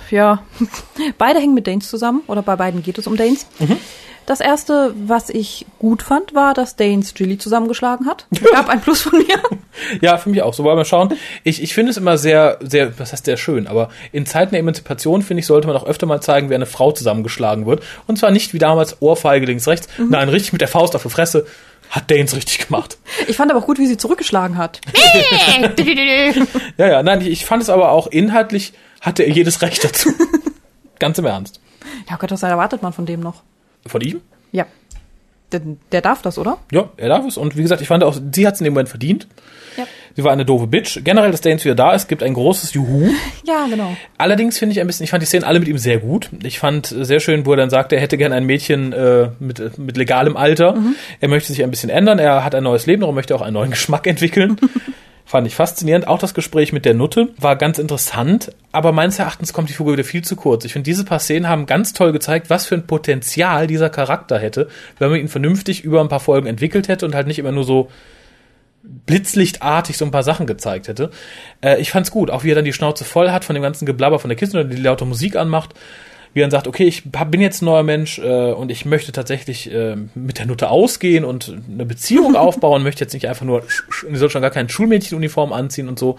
Ja, [LAUGHS] beide hängen mit Danes zusammen oder bei beiden geht es um Danes. Das erste, was ich gut fand, war, dass Danes Jilly zusammengeschlagen hat. [LAUGHS] Gab ein Plus von mir. [LAUGHS] Ja, für mich auch. So wollen wir schauen. Ich, ich finde es immer sehr, sehr, was heißt sehr schön, aber in Zeiten der Emanzipation, finde ich, sollte man auch öfter mal zeigen, wie eine Frau zusammengeschlagen wird. Und zwar nicht wie damals Ohrfeige links, rechts. Nein, richtig mit der Faust auf die Fresse. Hat Danes richtig gemacht. Ich fand aber auch gut, wie sie zurückgeschlagen hat. [LAUGHS] [LAUGHS] Ja, ja, nein, ich, fand es aber auch inhaltlich, hatte er jedes Recht dazu. [LAUGHS] Ganz im Ernst. Ja Gott, was erwartet man von dem noch? Von ihm? Ja. Der, der darf das, oder? Ja, er darf es. Und wie gesagt, ich fand auch, sie hat es in dem Moment verdient. Ja. Sie war eine doofe Bitch. Generell, dass Danes wieder da ist, gibt ein großes Juhu. [LAUGHS] Ja, genau. Allerdings finde ich ein bisschen, ich fand die Szenen alle mit ihm sehr gut. Ich fand sehr schön, wo er dann sagt, er hätte gern ein Mädchen äh, mit, mit legalem Alter. Er möchte sich ein bisschen ändern. Er hat ein neues Leben, darum möchte er auch einen neuen [LAUGHS] Geschmack entwickeln. [LAUGHS] Fand ich faszinierend. Auch das Gespräch mit der Nutte war ganz interessant, aber meines Erachtens kommt die Figur wieder viel zu kurz. Ich finde, diese paar Szenen haben ganz toll gezeigt, was für ein Potenzial dieser Charakter hätte, wenn man ihn vernünftig über ein paar Folgen entwickelt hätte und halt nicht immer nur so blitzlichtartig so ein paar Sachen gezeigt hätte. Äh, ich fand's gut, auch wie er dann die Schnauze voll hat von dem ganzen Geblabber von der Kiste und die laute Musik anmacht. Wie er dann sagt, okay, ich hab, bin jetzt ein neuer Mensch äh, und ich möchte tatsächlich äh, mit der Nutte ausgehen und eine Beziehung [LAUGHS] aufbauen, möchte jetzt nicht einfach nur, die soll schon gar keine Schulmädchenuniform anziehen und so.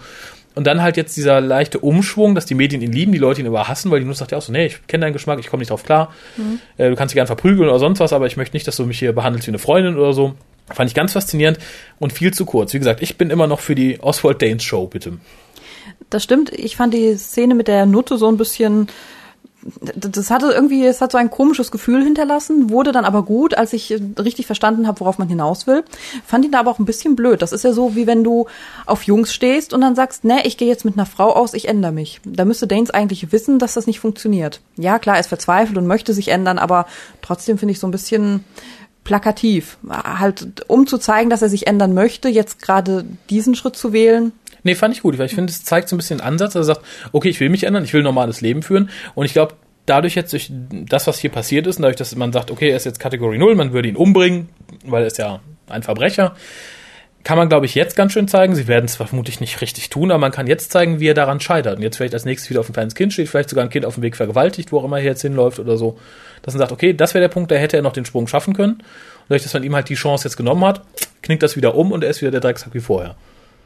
Und dann halt jetzt dieser leichte Umschwung, dass die Medien ihn lieben, die Leute ihn aber hassen, weil die Nutte sagt ja auch so, nee, ich kenne deinen Geschmack, ich komme nicht drauf klar. Äh, du kannst dich gern verprügeln oder sonst was, aber ich möchte nicht, dass du mich hier behandelst wie eine Freundin oder so. Fand ich ganz faszinierend und viel zu kurz. Wie gesagt, ich bin immer noch für die Oswald Danes Show, bitte. Das stimmt. Ich fand die Szene mit der Nutte so ein bisschen. Das hatte irgendwie, es hat so ein komisches Gefühl hinterlassen, wurde dann aber gut, als ich richtig verstanden habe, worauf man hinaus will. Fand ihn da aber auch ein bisschen blöd. Das ist ja so, wie wenn du auf Jungs stehst und dann sagst, ne, ich gehe jetzt mit einer Frau aus, ich ändere mich. Da müsste Danes eigentlich wissen, dass das nicht funktioniert. Ja, klar, er ist verzweifelt und möchte sich ändern, aber trotzdem finde ich so ein bisschen plakativ. Halt, um zu zeigen, dass er sich ändern möchte, jetzt gerade diesen Schritt zu wählen. Nee, fand ich gut, weil ich finde, es zeigt so ein bisschen den Ansatz, dass er sagt, okay, ich will mich ändern, ich will ein normales Leben führen und ich glaube, dadurch jetzt durch das, was hier passiert ist und dadurch, dass man sagt, okay, er ist jetzt Kategorie 0, man würde ihn umbringen, weil er ist ja ein Verbrecher, kann man, glaube ich, jetzt ganz schön zeigen. Sie werden es vermutlich nicht richtig tun, aber man kann jetzt zeigen, wie er daran scheitert. Und jetzt vielleicht als nächstes wieder auf ein kleines Kind steht, vielleicht sogar ein Kind auf dem Weg vergewaltigt, wo auch immer er jetzt hinläuft oder so. Dass man sagt, okay, das wäre der Punkt, da hätte er noch den Sprung schaffen können. Und dadurch, dass man ihm halt die Chance jetzt genommen hat, knickt das wieder um und er ist wieder der Drecksack wie vorher.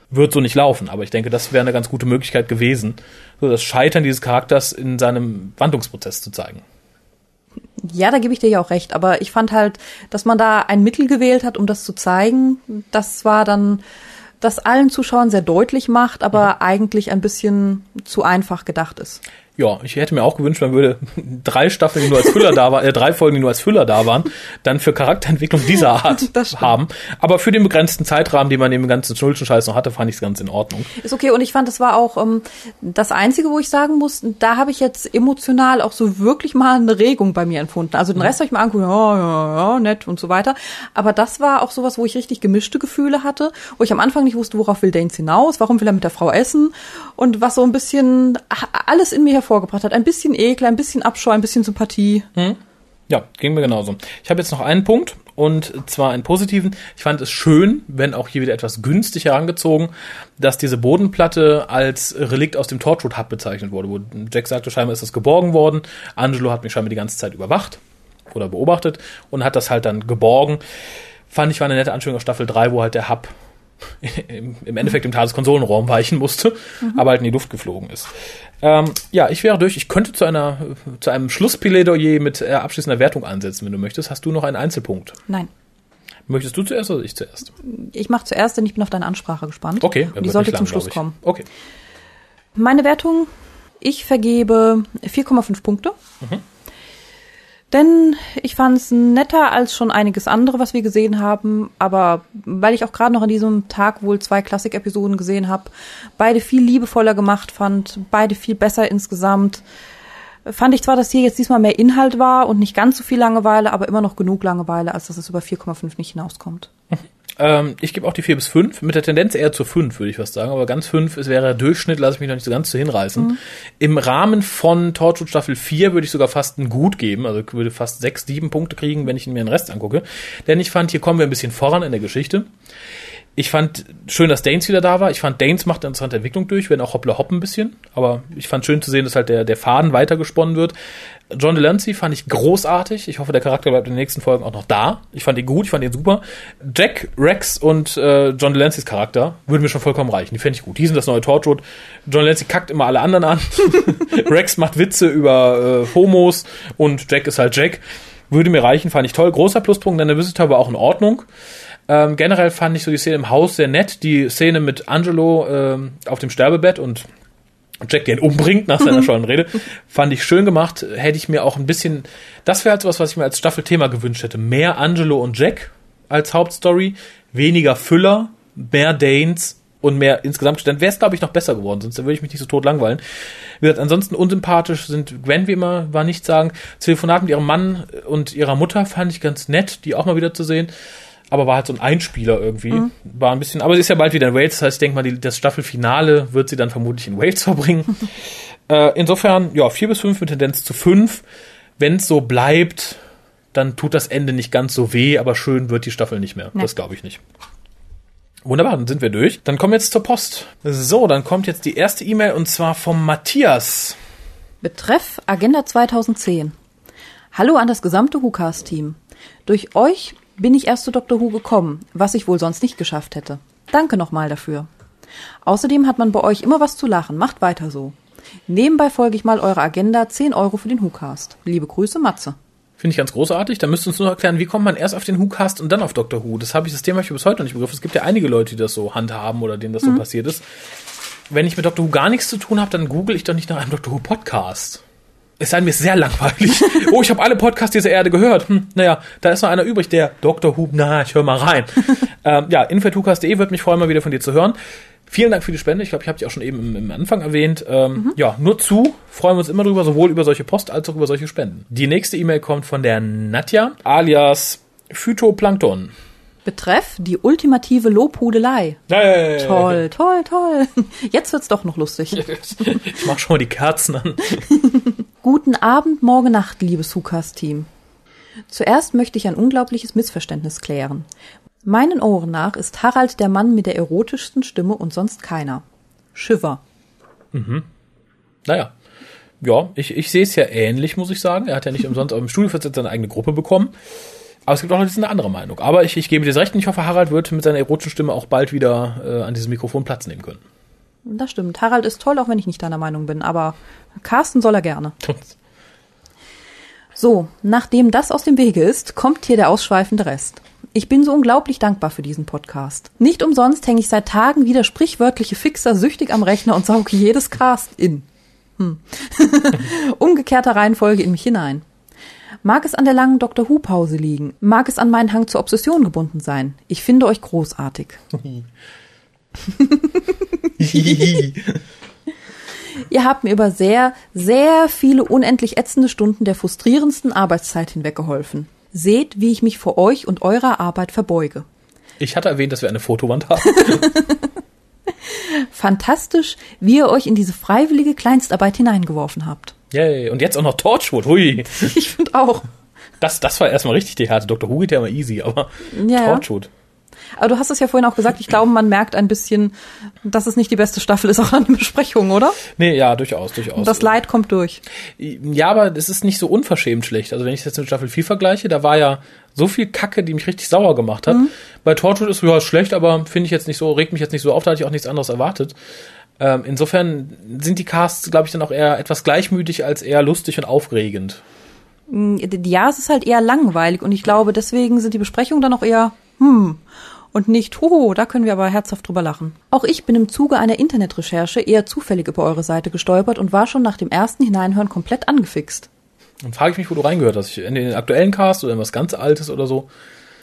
Wird so nicht laufen, aber ich denke, das wäre eine ganz gute Möglichkeit gewesen, so das Scheitern dieses Charakters in seinem Wandlungsprozess zu zeigen. Ja, da gebe ich dir ja auch recht, aber ich fand halt, dass man da ein Mittel gewählt hat, um das zu zeigen. Das war dann, das allen Zuschauern sehr deutlich macht, aber eigentlich ein bisschen zu einfach gedacht ist. Ja, ich hätte mir auch gewünscht, man würde [LAUGHS] drei Staffeln, die nur als Füller da waren, äh, drei Folgen, die nur als Füller da waren, dann für Charakterentwicklung dieser [LAUGHS] Art haben. Aber für den begrenzten Zeitrahmen, den man im ganzen Schuldenscheiß noch hatte, fand ich es ganz in Ordnung. Ist okay und ich fand, das war auch ähm, das Einzige, wo ich sagen muss, da habe ich jetzt emotional auch so wirklich mal eine Regung bei mir empfunden. Also den Rest habe ich mal angeguckt, ja, ja, ja, nett und so weiter. Aber das war auch sowas, wo ich richtig gemischte Gefühle hatte, wo ich am Anfang nicht wusste, worauf will Danes hinaus, warum will er mit der Frau essen und was so ein bisschen alles in mir hervorgebracht hat. Ein bisschen Ekel, ein bisschen Abscheu, ein bisschen Sympathie. Ja, ging mir genauso. Ich habe jetzt noch einen Punkt und zwar einen positiven. Ich fand es schön, wenn auch hier wieder etwas günstig herangezogen, dass diese Bodenplatte als Relikt aus dem Torchwood Hub bezeichnet wurde. Wo Jack sagte, scheinbar ist das geborgen worden. Angelo hat mich scheinbar die ganze Zeit überwacht oder beobachtet und hat das halt dann geborgen. Fand ich war eine nette Anspielung auf Staffel 3, wo halt der Hub [LAUGHS] im im Endeffekt im Tageskonsolenraum weichen musste, aber halt in die Luft geflogen ist. Ähm, ja, ich wäre durch. Ich könnte zu einer zu einem Schlussplädoyer mit äh, abschließender Wertung ansetzen, wenn du möchtest. Hast du noch einen Einzelpunkt? Nein. Möchtest du zuerst oder ich zuerst? Ich mache zuerst, denn ich bin auf deine Ansprache gespannt. Okay, Und die sollte nicht zum lang, Schluss kommen. Okay. Meine Wertung, ich vergebe 4,5 Punkte. Denn ich fand es netter als schon einiges andere, was wir gesehen haben. Aber weil ich auch gerade noch an diesem Tag wohl zwei Klassik-Episoden gesehen habe, beide viel liebevoller gemacht fand, beide viel besser insgesamt, fand ich zwar, dass hier jetzt diesmal mehr Inhalt war und nicht ganz so viel Langeweile, aber immer noch genug Langeweile, als dass es über 4,5 nicht hinauskommt. Ähm, ich gebe auch die 4 bis 5, mit der Tendenz eher zu 5, würde ich fast sagen. Aber ganz 5, es wäre Durchschnitt, lasse ich mich noch nicht so ganz zu hinreißen. Mhm. Im Rahmen von Torchwood Staffel 4 würde ich sogar fast ein Gut geben. Also ich würde fast 6, 7 Punkte kriegen, wenn ich mir den Rest angucke. Denn ich fand, hier kommen wir ein bisschen voran in der Geschichte. Ich fand schön, dass Danes wieder da war. Ich fand, Danes macht eine interessante Entwicklung durch, wenn auch Hoppla Hopp ein bisschen. Aber ich fand schön zu sehen, dass halt der, der Faden weitergesponnen wird. John Delancey fand ich großartig. Ich hoffe, der Charakter bleibt in den nächsten Folgen auch noch da. Ich fand ihn gut, ich fand ihn super. Jack, Rex und äh, John Delanceys Charakter würden mir schon vollkommen reichen. Die fände ich gut. Die sind das neue Torchwood. John Delancey kackt immer alle anderen an. [LAUGHS] Rex macht Witze über äh, Homos und Jack ist halt Jack. Würde mir reichen, fand ich toll. Großer Pluspunkt, deine Visitor war auch in Ordnung. Ähm, generell fand ich so die Szene im Haus sehr nett. Die Szene mit Angelo ähm, auf dem Sterbebett und Jack den umbringt nach seiner [LAUGHS] schollen Rede, fand ich schön gemacht. Hätte ich mir auch ein bisschen, das wäre halt was, was ich mir als Staffelthema gewünscht hätte. Mehr Angelo und Jack als Hauptstory, weniger Füller, mehr Danes und mehr insgesamt gestellt, wäre es, glaube ich, noch besser geworden, sonst würde ich mich nicht so tot langweilen. Wie gesagt, ansonsten unsympathisch sind Gwen, wie immer, war nicht sagen. Telefonat mit ihrem Mann und ihrer Mutter fand ich ganz nett, die auch mal wieder zu sehen aber war halt so ein Einspieler irgendwie. Mhm. War ein bisschen, aber sie ist ja bald wieder in Wales, das heißt, ich denke mal, die, das Staffelfinale wird sie dann vermutlich in Wales [LAUGHS] verbringen. äh, insofern, ja, vier bis fünf mit Tendenz zu fünf. Wenn es so bleibt, dann tut das Ende nicht ganz so weh, aber schön wird die Staffel nicht mehr. Ja. Das glaube ich nicht. Wunderbar, dann sind wir durch. Dann kommen wir jetzt zur Post. So, dann kommt jetzt die erste E-Mail und zwar vom Matthias. Betreff Agenda 2010. Hallo an das gesamte WhoCast-Team. Durch euch bin ich erst zu Dr. Who gekommen, was ich wohl sonst nicht geschafft hätte. Danke nochmal dafür. Außerdem hat man bei euch immer was zu lachen. Macht weiter so. Nebenbei folge ich mal eurer Agenda 10 Euro für den WhoCast. Liebe Grüße, Matze. Finde ich ganz großartig. Da müsst ihr uns nur erklären, wie kommt man erst auf den WhoCast und dann auf Dr. Who. Das habe ich, das Thema habe ich bis heute noch nicht begriffen. Es gibt ja einige Leute, die das so handhaben oder denen das mhm. so passiert ist. Wenn ich mit Dr. Who gar nichts zu tun habe, dann google ich doch nicht nach einem Dr. Who Podcast es sei mir sehr langweilig. [LAUGHS] oh, ich habe alle Podcasts dieser Erde gehört. Hm, naja, da ist noch einer übrig, der Dr. Hub, na, ich höre mal rein. [LAUGHS] ähm, ja, info.hucast.de würde mich freuen, mal wieder von dir zu hören. Vielen Dank für die Spende. Ich glaube, ich habe die auch schon eben im, im Anfang erwähnt. Ähm, mhm. Ja, nur zu. Freuen wir uns immer drüber, sowohl über solche Post als auch über solche Spenden. Die nächste E-Mail kommt von der Nadja, alias Phytoplankton. Betreff die ultimative Lobhudelei. Hey. Toll, toll, toll. Jetzt wird's doch noch lustig. [LAUGHS] Ich mach schon mal die Kerzen an. Guten Abend, morgen Nacht, liebes Hukas-Team. Zuerst möchte ich ein unglaubliches Missverständnis klären. Meinen Ohren nach ist Harald der Mann mit der erotischsten Stimme und sonst keiner. Shiver. Mhm. Naja. Ja, ich, ich sehe es ja ähnlich, muss ich sagen. Er hat ja nicht umsonst im Studio seine eigene Gruppe bekommen. Aber es gibt auch noch eine andere Meinung. Aber ich, ich gebe dir recht und ich hoffe, Harald wird mit seiner erotischen Stimme auch bald wieder äh, an diesem Mikrofon Platz nehmen können. Das stimmt. Harald ist toll, auch wenn ich nicht deiner Meinung bin, aber Carsten soll er gerne. So, nachdem das aus dem Wege ist, kommt hier der ausschweifende Rest. Ich bin so unglaublich dankbar für diesen Podcast. Nicht umsonst hänge ich seit Tagen wieder sprichwörtliche Fixer süchtig am Rechner und sauge jedes Cast in. Hm. [LAUGHS] Umgekehrter Reihenfolge in mich hinein. Mag es an der langen Dr. Who-Pause liegen? Mag es an meinen Hang zur Obsession gebunden sein? Ich finde euch großartig. [LAUGHS] [LAUGHS] Ihr habt mir über sehr, sehr viele unendlich ätzende Stunden der frustrierendsten Arbeitszeit hinweg geholfen. Seht, wie ich mich vor euch und eurer Arbeit verbeuge. Ich hatte erwähnt, dass wir eine Fotowand haben. [LAUGHS] Fantastisch, wie ihr euch in diese freiwillige Kleinstarbeit hineingeworfen habt. Yay, und jetzt auch noch Torchwood, hui. [LAUGHS] Ich finde auch. Das, das war erstmal richtig die Härte. Dr. Who geht ja immer easy, aber ja, Torchwood. Aber du hast es ja vorhin auch gesagt, ich glaube, man merkt ein bisschen, dass es nicht die beste Staffel ist, [LAUGHS] auch an den Besprechungen, oder? Nee, ja, durchaus, durchaus. Das Leid kommt durch. Ja, aber es ist nicht so unverschämt schlecht. Also wenn ich jetzt mit Staffel 4 vergleiche, da war ja so viel Kacke, die mich richtig sauer gemacht hat. Mhm. Bei Torchwood ist ja schlecht, aber finde ich jetzt nicht so, regt mich jetzt nicht so auf, da hatte ich auch nichts anderes erwartet. Ähm, insofern sind die Casts, glaube ich, dann auch eher etwas gleichmütig als eher lustig und aufregend. Mm, ja, es ist halt eher langweilig und ich glaube, deswegen sind die Besprechungen dann auch eher, hm, und nicht, hoho, da können wir aber herzhaft drüber lachen. Auch ich bin im Zuge einer Internetrecherche eher zufällig über eure Seite gestolpert und war schon nach dem ersten Hineinhören komplett angefixt. Dann frage ich mich, wo du reingehört hast. In den aktuellen Cast oder in was ganz Altes oder so.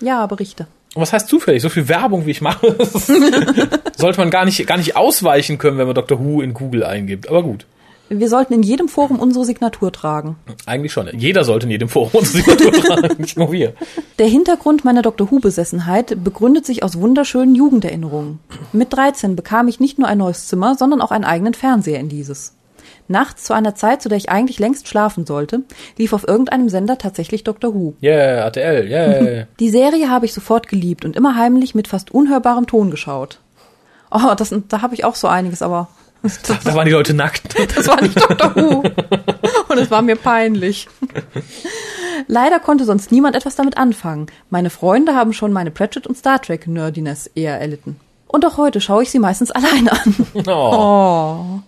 Ja, berichte. Und was heißt zufällig? So viel Werbung, wie ich mache, [LAUGHS] sollte man gar nicht, gar nicht ausweichen können, wenn man Dr. Who in Google eingibt. Aber gut. Wir sollten in jedem Forum unsere Signatur tragen. Eigentlich schon. Jeder sollte in jedem Forum unsere Signatur [LAUGHS] tragen, nicht nur wir. Der Hintergrund meiner Dr. Who-Besessenheit begründet sich aus wunderschönen Jugenderinnerungen. Mit 13 bekam ich nicht nur ein neues Zimmer, sondern auch einen eigenen Fernseher in dieses. Nachts zu einer Zeit, zu der ich eigentlich längst schlafen sollte, lief auf irgendeinem Sender tatsächlich Dr. Who. Yeah, RTL, yeah. [LAUGHS] Die Serie habe ich sofort geliebt und immer heimlich mit fast unhörbarem Ton geschaut. Oh, das, da habe ich auch so einiges, aber da, da waren die Leute nackt. [LAUGHS] das war nicht Dr. Who. Und es war mir peinlich. Leider konnte sonst niemand etwas damit anfangen. Meine Freunde haben schon meine Pratchett und Star Trek Nerdiness eher erlitten. Und auch heute schaue ich sie meistens alleine an. [LAUGHS] Oh. Oh.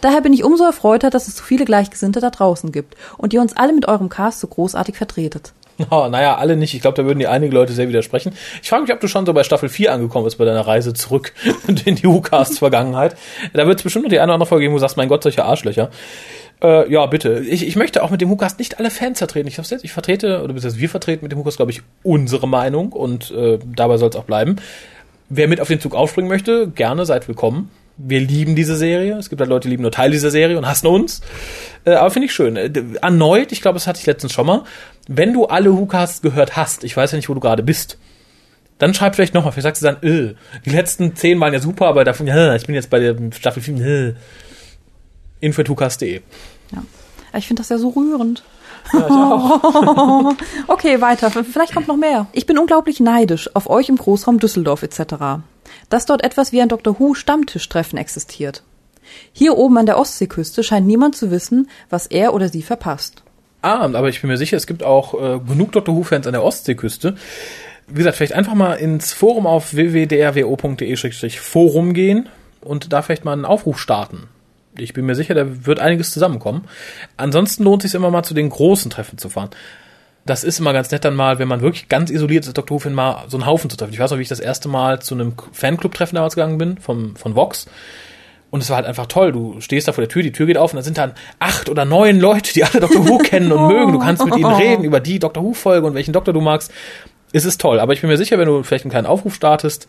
Daher bin ich umso erfreuter, dass es so viele Gleichgesinnte da draußen gibt und ihr uns alle mit eurem Cast so großartig vertretet. [LAUGHS] Oh, naja, alle nicht. Ich glaube, da würden dir einige Leute sehr widersprechen. Ich frage mich, ob du schon so bei Staffel 4 angekommen bist bei deiner Reise zurück [LAUGHS] in die WhoCast-Vergangenheit. Da wird es bestimmt noch die eine oder andere Folge geben, wo du sagst, mein Gott, solche Arschlöcher. Äh, ja, bitte. Ich, ich möchte auch mit dem WhoCast nicht alle Fans vertreten. Ich, ich vertrete, oder beziehungsweise wir vertreten mit dem WhoCast, glaube ich, unsere Meinung und äh, dabei soll es auch bleiben. Wer mit auf den Zug aufspringen möchte, gerne, seid willkommen. Wir lieben diese Serie. Es gibt halt Leute, die lieben nur Teil dieser Serie und hassen uns. Äh, aber finde ich schön. Äh, erneut, ich glaube, das hatte ich letztens schon mal. Wenn du alle WhoCasts gehört hast, ich weiß ja nicht, wo du gerade bist, dann schreib vielleicht nochmal. Vielleicht sagst du dann, äh, die letzten zehn waren ja super, aber davon, ja, ich bin jetzt bei der Staffel 7, äh. info.hucast.de. Ja. Ich finde das ja so rührend. Ja, ich auch. [LAUGHS] Okay, weiter. Vielleicht kommt noch mehr. Ich bin unglaublich neidisch auf euch im Großraum Düsseldorf etc. Dass dort etwas wie ein Dr. Who Stammtischtreffen existiert. Hier oben an der Ostseeküste scheint niemand zu wissen, was er oder sie verpasst. Ah, aber ich bin mir sicher, es gibt auch äh, genug Dr. Who-Fans an der Ostseeküste. Wie gesagt, vielleicht einfach mal ins Forum auf www.drwo.de-forum gehen und da vielleicht mal einen Aufruf starten. Ich bin mir sicher, da wird einiges zusammenkommen. Ansonsten lohnt es sich immer mal zu den großen Treffen zu fahren. Das ist immer ganz nett dann mal, wenn man wirklich ganz isoliert ist, Dr. Who-Fan mal so einen Haufen zu treffen. Ich weiß noch, wie ich das erste Mal zu einem Fanclub-Treffen damals gegangen bin, vom, von Vox. Und es war halt einfach toll. Du stehst da vor der Tür, die Tür geht auf und da sind dann acht oder neun Leute, die alle Dr. Who kennen und mögen. Du kannst mit ihnen [LAUGHS] reden über die Dr. Who-Folge und welchen Doktor du magst. Es ist toll. Aber ich bin mir sicher, wenn du vielleicht einen kleinen Aufruf startest,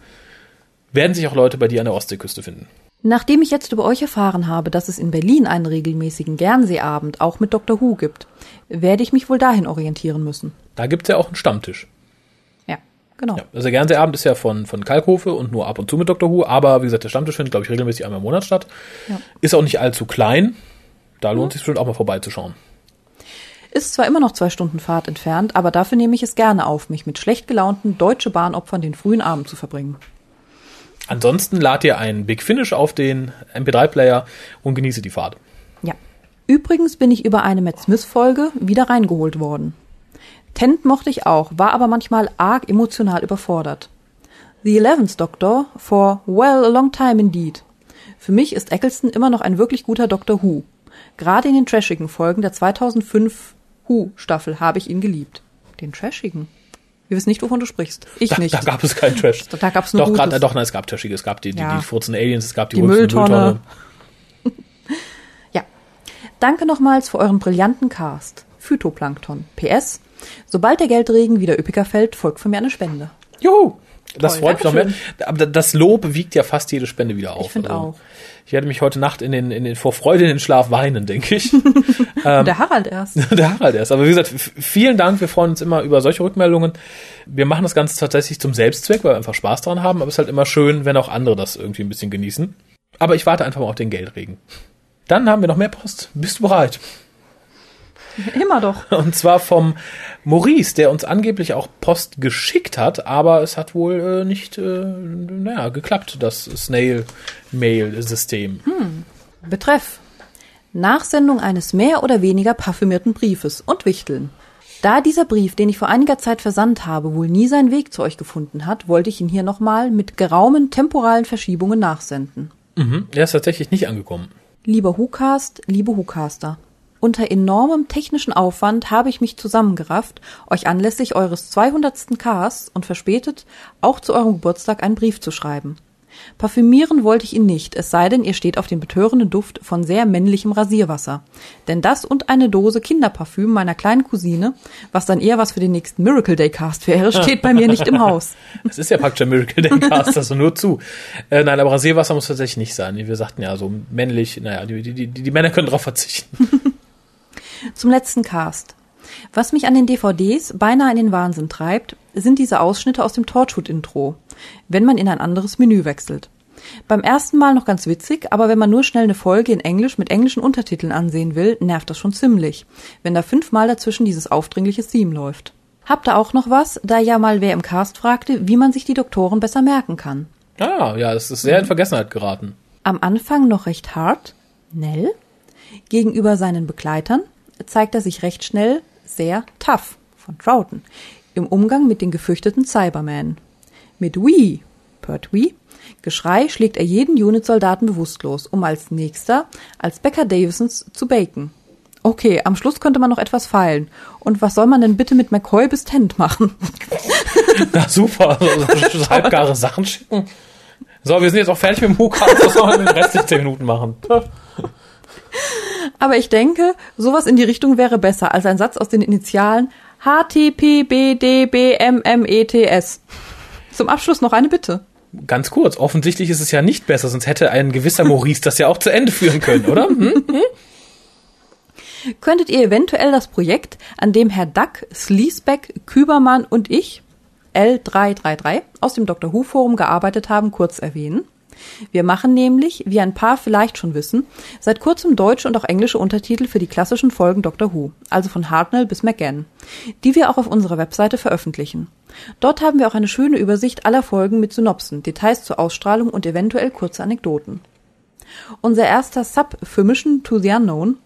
werden sich auch Leute bei dir an der Ostseeküste finden. Nachdem ich jetzt über euch erfahren habe, dass es in Berlin einen regelmäßigen Gernseeabend auch mit Dr. Who gibt, werde ich mich wohl dahin orientieren müssen. Da gibt's ja auch einen Stammtisch. Ja, genau. Ja, also der Gernseeabend ist ja von, von Kalkhofe und nur ab und zu mit Dr. Who, aber wie gesagt, der Stammtisch findet, glaube ich, regelmäßig einmal im Monat statt. Ja. Ist auch nicht allzu klein. Da lohnt sich bestimmt auch mal vorbeizuschauen. Ist zwar immer noch zwei Stunden Fahrt entfernt, aber dafür nehme ich es gerne auf, mich mit schlecht gelaunten Deutsche Bahnopfern den frühen Abend zu verbringen. Ansonsten lad dir einen Big Finish auf den MP3-Player und genieße die Fahrt. Ja. Übrigens bin ich über eine Matt Smith-Folge wieder reingeholt worden. Tent mochte ich auch, war aber manchmal arg emotional überfordert. The Eleventh Doctor for well a long time indeed. Für mich ist Eccleston immer noch ein wirklich guter Doctor Who. Gerade in den trashigen Folgen der 2005 Who-Staffel habe ich ihn geliebt. Den trashigen? Wir wissen nicht, wovon du sprichst. Ich Da, nicht. da gab es keinen Trash. Da gab's nur Doch, Gutes. gerade, doch, nein, es gab Trashige. Es gab die, die, Ja. die furzenden Aliens, es gab die, Die rülpsende Mülltonne. [LAUGHS] Ja. Danke nochmals für euren brillanten Cast. Phytoplankton. PS. Sobald der Geldregen wieder üppiger fällt, folgt von mir eine Spende. Juhu! Das freut mich noch mehr. Aber das Lob wiegt ja fast jede Spende wieder auf. Ich finde auch. Ich werde mich heute Nacht in den, in den, vor Freude in den Schlaf weinen, denke ich. Und [LAUGHS] der Harald erst. [LAUGHS] Der Harald erst. Aber wie gesagt, vielen Dank. Wir freuen uns immer über solche Rückmeldungen. Wir machen das Ganze tatsächlich zum Selbstzweck, weil wir einfach Spaß dran haben. Aber es ist halt immer schön, wenn auch andere das irgendwie ein bisschen genießen. Aber ich warte einfach mal auf den Geldregen. Dann haben wir noch mehr Post. Bist du bereit? Immer doch. Und zwar vom Maurice, der uns angeblich auch Post geschickt hat, aber es hat wohl äh, nicht, äh, naja, geklappt, das Snail-Mail-System. Betreff. Nachsendung eines mehr oder weniger parfümierten Briefes und Wichteln. Da dieser Brief, den ich vor einiger Zeit versandt habe, wohl nie seinen Weg zu euch gefunden hat, wollte ich ihn hier nochmal mit geraumen temporalen Verschiebungen nachsenden. Mhm. Er ist tatsächlich nicht angekommen. Lieber Hukast, liebe Hukaster. Unter enormem technischen Aufwand habe ich mich zusammengerafft, euch anlässlich eures 200. Casts und verspätet auch zu eurem Geburtstag einen Brief zu schreiben. Parfümieren wollte ich ihn nicht, es sei denn, ihr steht auf den betörenden Duft von sehr männlichem Rasierwasser. Denn das und eine Dose Kinderparfüm meiner kleinen Cousine, was dann eher was für den nächsten Miracle Day Cast wäre, [LAUGHS] steht bei mir nicht im Haus. Es ist ja praktisch ein Miracle Day Cast, also nur zu. Äh, nein, aber Rasierwasser muss tatsächlich nicht sein. Wir sagten ja so männlich, naja, die, die, die, die Männer können darauf verzichten. Zum letzten Cast. Was mich an den DVDs beinahe in den Wahnsinn treibt, sind diese Ausschnitte aus dem Torchwood-Intro, wenn man in ein anderes Menü wechselt. Beim ersten Mal noch ganz witzig, aber wenn man nur schnell eine Folge in Englisch mit englischen Untertiteln ansehen will, nervt das schon ziemlich, wenn da fünfmal dazwischen dieses aufdringliche Theme läuft. Habt ihr auch noch was, da ja mal wer im Cast fragte, wie man sich die Doktoren besser merken kann? Ah, ja, es ist sehr in Vergessenheit geraten. Am Anfang noch recht hart, Nell. Gegenüber seinen Begleitern zeigt er sich recht schnell sehr tough von Troughton im Umgang mit den gefürchteten Cybermen. Mit Wee, Pertwee, Geschrei schlägt er jeden Unit-Soldaten bewusstlos, um als nächster als Becker Davisons zu baken. Okay, am Schluss könnte man noch etwas feilen. Und was soll man denn bitte mit McCoy bis Tent machen? [LAUGHS] Na super, so, [LAUGHS] so halbgare Sachen schicken. So, wir sind jetzt auch fertig mit dem Hookast, was sollen wir in den restlichen 10 Minuten machen? [LAUGHS] Aber ich denke, sowas in die Richtung wäre besser als ein Satz aus den Initialen HTPBDBMMETS. Zum Abschluss noch eine Bitte. Ganz kurz, offensichtlich ist es ja nicht besser, sonst hätte ein gewisser Maurice das ja auch zu Ende führen können, oder? Hm? Hm? Könntet ihr eventuell das Projekt, an dem Herr Duck, Sleesbeck, Kübermann und ich, L333, aus dem Dr. Who Forum gearbeitet haben, kurz erwähnen? Wir machen nämlich, wie ein paar vielleicht schon wissen, seit kurzem deutsche und auch englische Untertitel für die klassischen Folgen Doctor Who, also von Hartnell bis McGann, die wir auch auf unserer Webseite veröffentlichen. Dort haben wir auch eine schöne Übersicht aller Folgen mit Synopsen, Details zur Ausstrahlung und eventuell kurze Anekdoten. Unser erster Sub für Mission to the Unknown,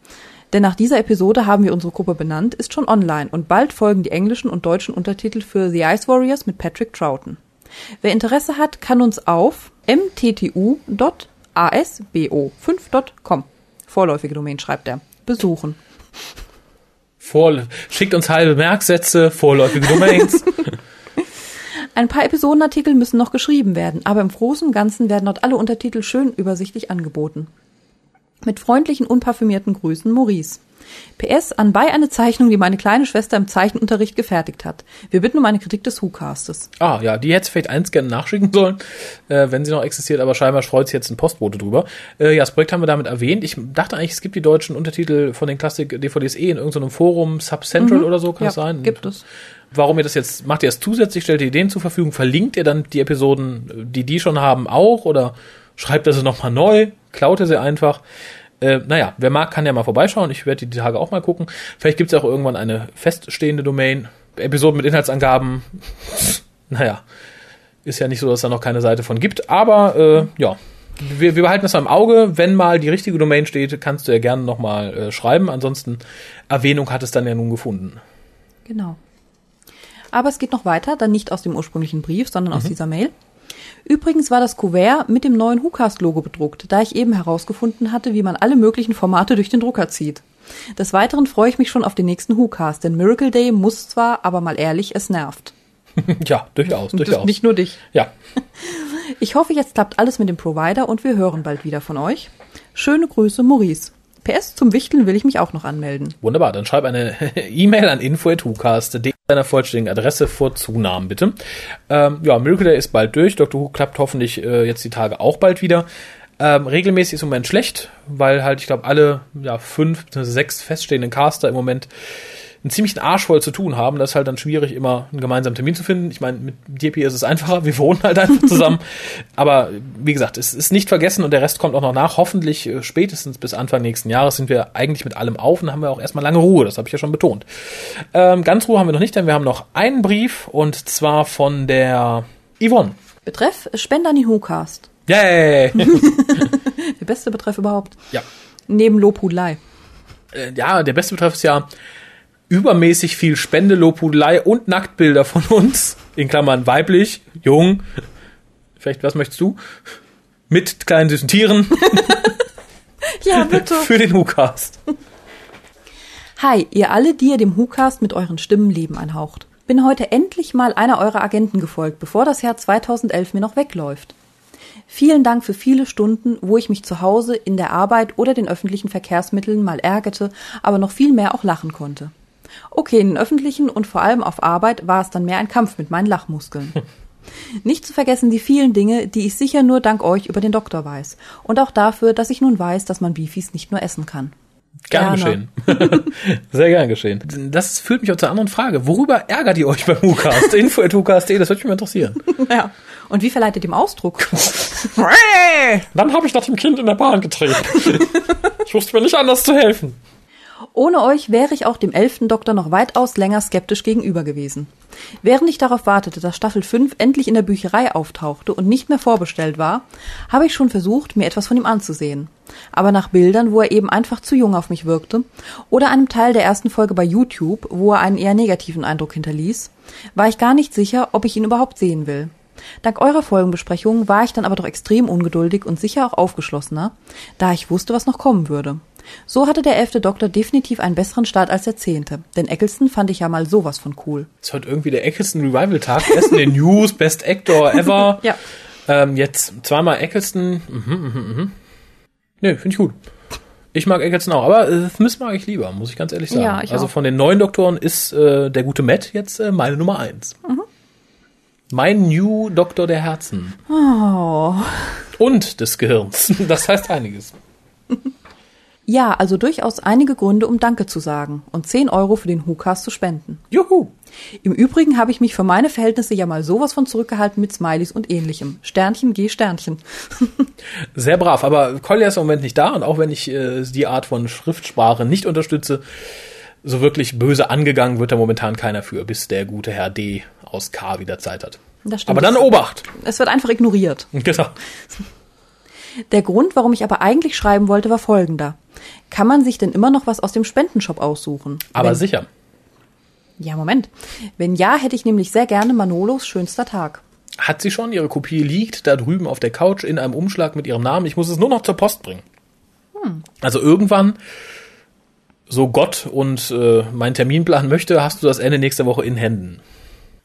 denn nach dieser Episode haben wir unsere Gruppe benannt, ist schon online und bald folgen die englischen und deutschen Untertitel für The Ice Warriors mit Patrick Troughton. Wer Interesse hat, kann uns auf mttu.asbo5.com vorläufige Domain schreibt er besuchen. Vor, schickt uns halbe Merksätze, vorläufige Domains. [LAUGHS] [LAUGHS] Ein paar Episodenartikel müssen noch geschrieben werden, aber im Großen und Ganzen werden dort alle Untertitel schön übersichtlich angeboten. Mit freundlichen, unparfümierten Grüßen, Maurice. PS, anbei eine Zeichnung, die meine kleine Schwester im Zeichenunterricht gefertigt hat. Wir bitten um eine Kritik des WhoCastes. Ah, ja, die hätte es vielleicht eins gerne nachschicken sollen, äh, wenn sie noch existiert, aber scheinbar freut sich jetzt ein Postbote drüber. Äh, ja, das Projekt haben wir damit erwähnt. Ich dachte eigentlich, es gibt die deutschen Untertitel von den Klassik-DVDs eh in irgendeinem Forum, Subcentral mhm. oder so, kann ja, das sein? gibt es. Warum ihr das jetzt, macht ihr es zusätzlich, stellt ihr Ideen zur Verfügung, verlinkt ihr dann die Episoden, die die schon haben, auch oder schreibt ihr sie nochmal neu, klaut ihr sie einfach? Äh, naja, wer mag, kann ja mal vorbeischauen. Ich werde die Tage auch mal gucken. Vielleicht gibt es auch irgendwann eine feststehende Domain. Episoden mit Inhaltsangaben. [LAUGHS] naja, ist ja nicht so, dass da noch keine Seite von gibt. Aber äh, ja, wir, wir behalten das im Auge. Wenn mal die richtige Domain steht, kannst du ja gerne nochmal äh, schreiben. Ansonsten, Erwähnung hat es dann ja nun gefunden. Genau. Aber es geht noch weiter, dann nicht aus dem ursprünglichen Brief, sondern aus mhm. dieser Mail. Übrigens war das Kuvert mit dem neuen WhoCast-Logo bedruckt, da ich eben herausgefunden hatte, wie man alle möglichen Formate durch den Drucker zieht. Des Weiteren freue ich mich schon auf den nächsten WhoCast, denn Miracle Day muss zwar, aber mal ehrlich, es nervt. [LAUGHS] ja, durchaus, durchaus. Nicht nur dich. Ja. [LAUGHS] Ich hoffe, jetzt klappt alles mit dem Provider und wir hören bald wieder von euch. Schöne Grüße, Maurice. PS, zum Wichteln will ich mich auch noch anmelden. Wunderbar, dann schreib eine [LAUGHS] E-Mail an info.hucast.de deiner vollständigen Adresse vor Zunahmen, bitte. Ähm, ja, Miracle Day ist bald durch. Dr. Who klappt hoffentlich äh, jetzt die Tage auch bald wieder. Ähm, regelmäßig ist im Moment schlecht, weil halt, ich glaube, alle ja, fünf sechs feststehenden Caster im Moment einen ziemlichen Arsch voll zu tun haben. Das ist halt dann schwierig, immer einen gemeinsamen Termin zu finden. Ich meine, mit DP ist es einfacher, wir wohnen halt einfach zusammen. [LAUGHS] Aber wie gesagt, es ist nicht vergessen und der Rest kommt auch noch nach. Hoffentlich äh, spätestens bis Anfang nächsten Jahres sind wir eigentlich mit allem auf und haben wir auch erstmal lange Ruhe. Das habe ich ja schon betont. Ähm, ganz Ruhe haben wir noch nicht, denn wir haben noch einen Brief und zwar von der Yvonne. Betreff Spender an die WhoCast. Yay! [LAUGHS] [LAUGHS] der beste Betreff überhaupt. Ja. Neben Lobhudelei. Äh, ja, der beste Betreff ist ja übermäßig viel Spende, Lobhudelei und Nacktbilder von uns, in Klammern weiblich, jung, vielleicht, was möchtest du? Mit kleinen süßen Tieren. [LAUGHS] ja, bitte. Für den WhoCast. Hi, ihr alle, die ihr dem WhoCast mit euren Stimmen Leben einhaucht. Bin heute endlich mal einer eurer Agenten gefolgt, bevor das Jahr 2011 mir noch wegläuft. Vielen Dank für viele Stunden, wo ich mich zu Hause, in der Arbeit oder den öffentlichen Verkehrsmitteln mal ärgerte, aber noch viel mehr auch lachen konnte. Okay, in den öffentlichen und vor allem auf Arbeit war es dann mehr ein Kampf mit meinen Lachmuskeln. [LAUGHS] Nicht zu vergessen die vielen Dinge, die ich sicher nur dank euch über den Doktor weiß. Und auch dafür, dass ich nun weiß, dass man Beefies nicht nur essen kann. Gern Gerne. geschehen. [LAUGHS] Sehr gern geschehen. Das führt mich auch zur anderen Frage. Worüber ärgert ihr euch beim WhoCast? Info at WhoCast.de, das würde mich mal interessieren. [LAUGHS] Ja. Und wie verleitet dem Ausdruck? Dann habe ich nach dem Kind in der Bahn getreten. Ich wusste mir nicht anders zu helfen. Ohne euch wäre ich auch dem elften Doktor noch weitaus länger skeptisch gegenüber gewesen. Während ich darauf wartete, dass Staffel 5 endlich in der Bücherei auftauchte und nicht mehr vorbestellt war, habe ich schon versucht, mir etwas von ihm anzusehen. Aber nach Bildern, wo er eben einfach zu jung auf mich wirkte, oder einem Teil der ersten Folge bei YouTube, wo er einen eher negativen Eindruck hinterließ, war ich gar nicht sicher, ob ich ihn überhaupt sehen will. Dank eurer Folgenbesprechungen war ich dann aber doch extrem ungeduldig und sicher auch aufgeschlossener, da ich wusste, was noch kommen würde. So hatte der elfte Doktor definitiv einen besseren Start als der zehnte, denn Eccleston fand ich ja mal sowas von cool. Es ist heute irgendwie der Eccleston Revival Tag. Erst in den News, Best Actor ever. [LAUGHS] Ja. Ähm, jetzt zweimal Eccleston. Mhm, mhm, mhm. Nö, finde ich gut. Ich mag Eccleston auch, aber äh, Smith mag ich lieber, muss ich ganz ehrlich sagen. Ja, ich also auch. von den neuen Doktoren ist äh, der gute Matt jetzt äh, meine Nummer eins. Mhm. Mein New Doktor der Herzen. Oh. Und des Gehirns. [LAUGHS] Das heißt einiges. [LAUGHS] Ja, also durchaus einige Gründe, um Danke zu sagen und 10 Euro für den WhoCast zu spenden. Juhu. Im Übrigen habe ich mich für meine Verhältnisse ja mal sowas von zurückgehalten mit Smileys und ähnlichem. Sternchen, G Sternchen. [LAUGHS] Sehr brav, aber Collier ist im Moment nicht da und auch wenn ich äh, die Art von Schriftsprache nicht unterstütze, so wirklich böse angegangen wird da momentan keiner für, bis der gute Herr D aus K wieder Zeit hat. Das stimmt. Aber dann Obacht. Es wird einfach ignoriert. Genau. [LAUGHS] Der Grund, warum ich aber eigentlich schreiben wollte, war folgender. Kann man sich denn immer noch was aus dem Spendenshop aussuchen? Aber Wenn, sicher. Ja, Moment. Wenn ja, hätte ich nämlich sehr gerne Manolos schönster Tag. Hat sie schon, ihre Kopie liegt da drüben auf der Couch in einem Umschlag mit ihrem Namen. Ich muss es nur noch zur Post bringen. Also irgendwann, so Gott und äh, mein Terminplan möchte, hast du das Ende nächster Woche in Händen.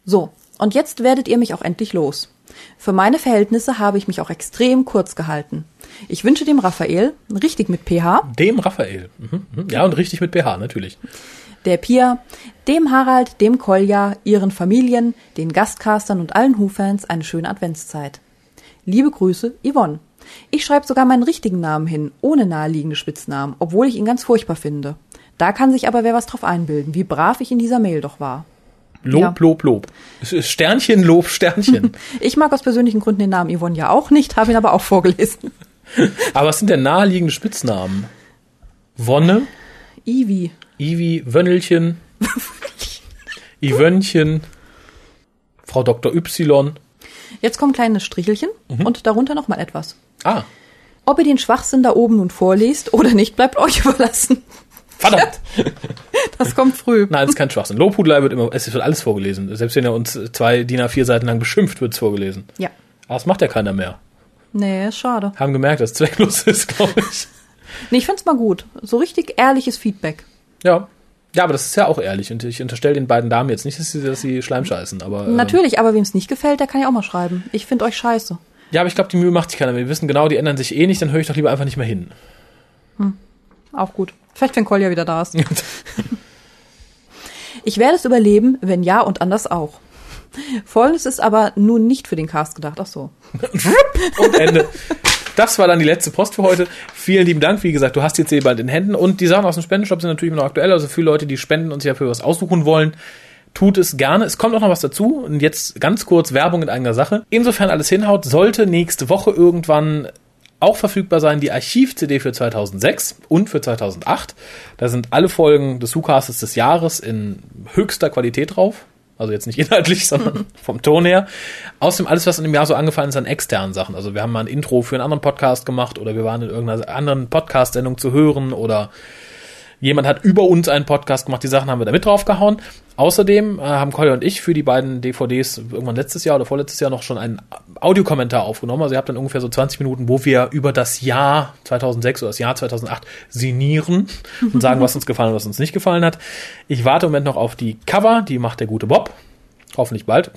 So, und jetzt werdet ihr mich auch endlich los. Für meine Verhältnisse habe ich mich auch extrem kurz gehalten. Ich wünsche dem Raphael, richtig mit PH, Dem Raphael. Mhm, mhm. Ja, und richtig mit BH, natürlich. der Pia, dem Harald, dem Kolja, ihren Familien, den Gastcastern und allen Hu-Fans eine schöne Adventszeit. Liebe Grüße, Yvonne. Ich schreibe sogar meinen richtigen Namen hin, ohne naheliegende Spitznamen, obwohl ich ihn ganz furchtbar finde. Da kann sich aber wer was drauf einbilden, wie brav ich in dieser Mail doch war. Lob, Ja. Lob, Lob. Sternchen, Lob, Sternchen. [LAUGHS] Ich mag aus persönlichen Gründen den Namen Yvonne ja auch nicht, habe ihn aber auch vorgelesen. [LAUGHS] Aber was sind denn naheliegende Spitznamen? Wonne, Ivi. Ivi, Wönnelchen, [LAUGHS] Ivönnchen, Frau Dr. Y. Jetzt kommen kleine Strichelchen und darunter nochmal etwas. Ah, Ob ihr den Schwachsinn da oben nun vorlest oder nicht, bleibt euch überlassen. Verdammt. [LAUGHS] Das kommt früh. Nein, es ist kein Schwachsinn. Lobhudelei wird immer, es wird alles vorgelesen. Selbst wenn er uns zwei DIN A4 Seiten lang beschimpft, wird es vorgelesen. Ja. Aber das macht ja keiner mehr. Nee, ist schade. Haben gemerkt, dass es zwecklos [LAUGHS] ist, glaube ich. Nee, ich find's mal gut. So richtig ehrliches Feedback. Ja. Ja, aber das ist ja auch ehrlich. Und ich unterstelle den beiden Damen jetzt nicht, dass sie, dass sie Schleim scheißen. Aber, ähm, Natürlich, aber wem es nicht gefällt, der kann ja auch mal schreiben. Ich find euch scheiße. Ja, aber ich glaube, die Mühe macht sich keiner mehr. Wir wissen genau, die ändern sich eh nicht, dann höre ich doch lieber einfach nicht mehr hin. Auch gut. Vielleicht, wenn Kolja wieder da ist. Ich werde es überleben, wenn ja und anders auch. Folgendes ist aber nun nicht für den Cast gedacht. Ach so. [LAUGHS] Und Ende. Das war dann die letzte Post für heute. Vielen lieben Dank. Wie gesagt, du hast jetzt eh bald in Händen. Und die Sachen aus dem Spendenshop sind natürlich immer noch aktuell. Also für Leute, die spenden und sich dafür was aussuchen wollen, tut es gerne. Es kommt auch noch was dazu. Und jetzt ganz kurz Werbung in eigener Sache. Insofern alles hinhaut, sollte nächste Woche irgendwann auch verfügbar sein die Archiv-CD für 2006 und für 2008. Da sind alle Folgen des WhoCastes des Jahres in höchster Qualität drauf. Also jetzt nicht [LAUGHS] inhaltlich, sondern [LAUGHS] vom Ton her. Außerdem alles, was in dem Jahr so angefallen ist an externen Sachen. Also wir haben mal ein Intro für einen anderen Podcast gemacht oder wir waren in irgendeiner anderen Podcast-Sendung zu hören oder jemand hat über uns einen Podcast gemacht. Die Sachen haben wir da mit draufgehauen. Außerdem äh, haben Colin und ich für die beiden DVDs irgendwann letztes Jahr oder vorletztes Jahr noch schon einen Audiokommentar aufgenommen. Also ihr habt dann ungefähr so 20 Minuten, wo wir über das Jahr 2006 oder das Jahr 2008 sinnieren [LAUGHS] und sagen, was uns gefallen und was uns nicht gefallen hat. Ich warte im Moment noch auf die Cover, die macht der gute Bob. Hoffentlich bald.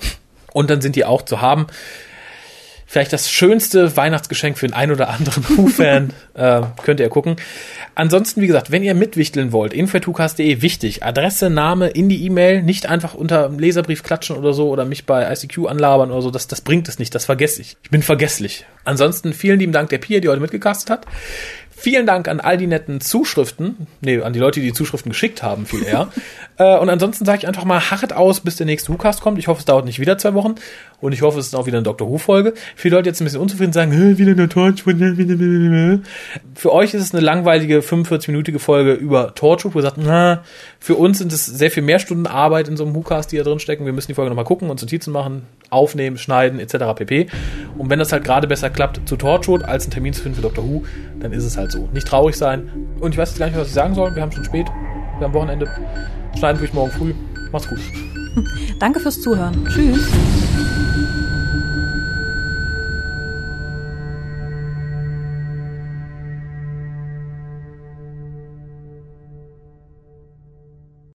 Und dann sind die auch zu haben. Vielleicht das schönste Weihnachtsgeschenk für den ein oder anderen [LAUGHS] Who-Fan. äh, könnt ihr gucken. Ansonsten, wie gesagt, wenn ihr mitwichteln wollt, info.tukas.de wichtig. Adresse, Name in die E-Mail, nicht einfach unter Leserbrief klatschen oder so oder mich bei ICQ anlabern oder so. Das, das bringt es nicht, das vergesse ich. Ich bin vergesslich. Ansonsten vielen lieben Dank der Pia, die heute mitgecastet hat. Vielen Dank an all die netten Zuschriften. Nee, an die Leute, die die Zuschriften geschickt haben, viel eher. [LAUGHS] äh, und ansonsten sage ich einfach mal, harret aus, bis der nächste WhoCast kommt. Ich hoffe, es dauert nicht wieder zwei Wochen. Und ich hoffe, es ist auch wieder eine Dr. Who-Folge. Viele Leute jetzt ein bisschen unzufrieden sagen, wieder eine Torchwood. Für euch ist es eine langweilige 45-minütige Folge über Torchwood, wo ihr sagt, na, für uns sind es sehr viel mehr Stunden Arbeit in so einem WhoCast, die da drin stecken. Wir müssen die Folge nochmal gucken und Notizen machen, aufnehmen, schneiden, etc. pp. Und wenn das halt gerade besser klappt zu Torchwood als einen Termin zu finden für Dr. Who, dann ist es halt so. Nicht traurig sein. Und ich weiß jetzt gar nicht mehr, was ich sagen soll. Wir haben schon spät. Wir haben Wochenende. Schneiden tue ich morgen früh. Macht's gut. [LAUGHS] Danke fürs Zuhören. Tschüss.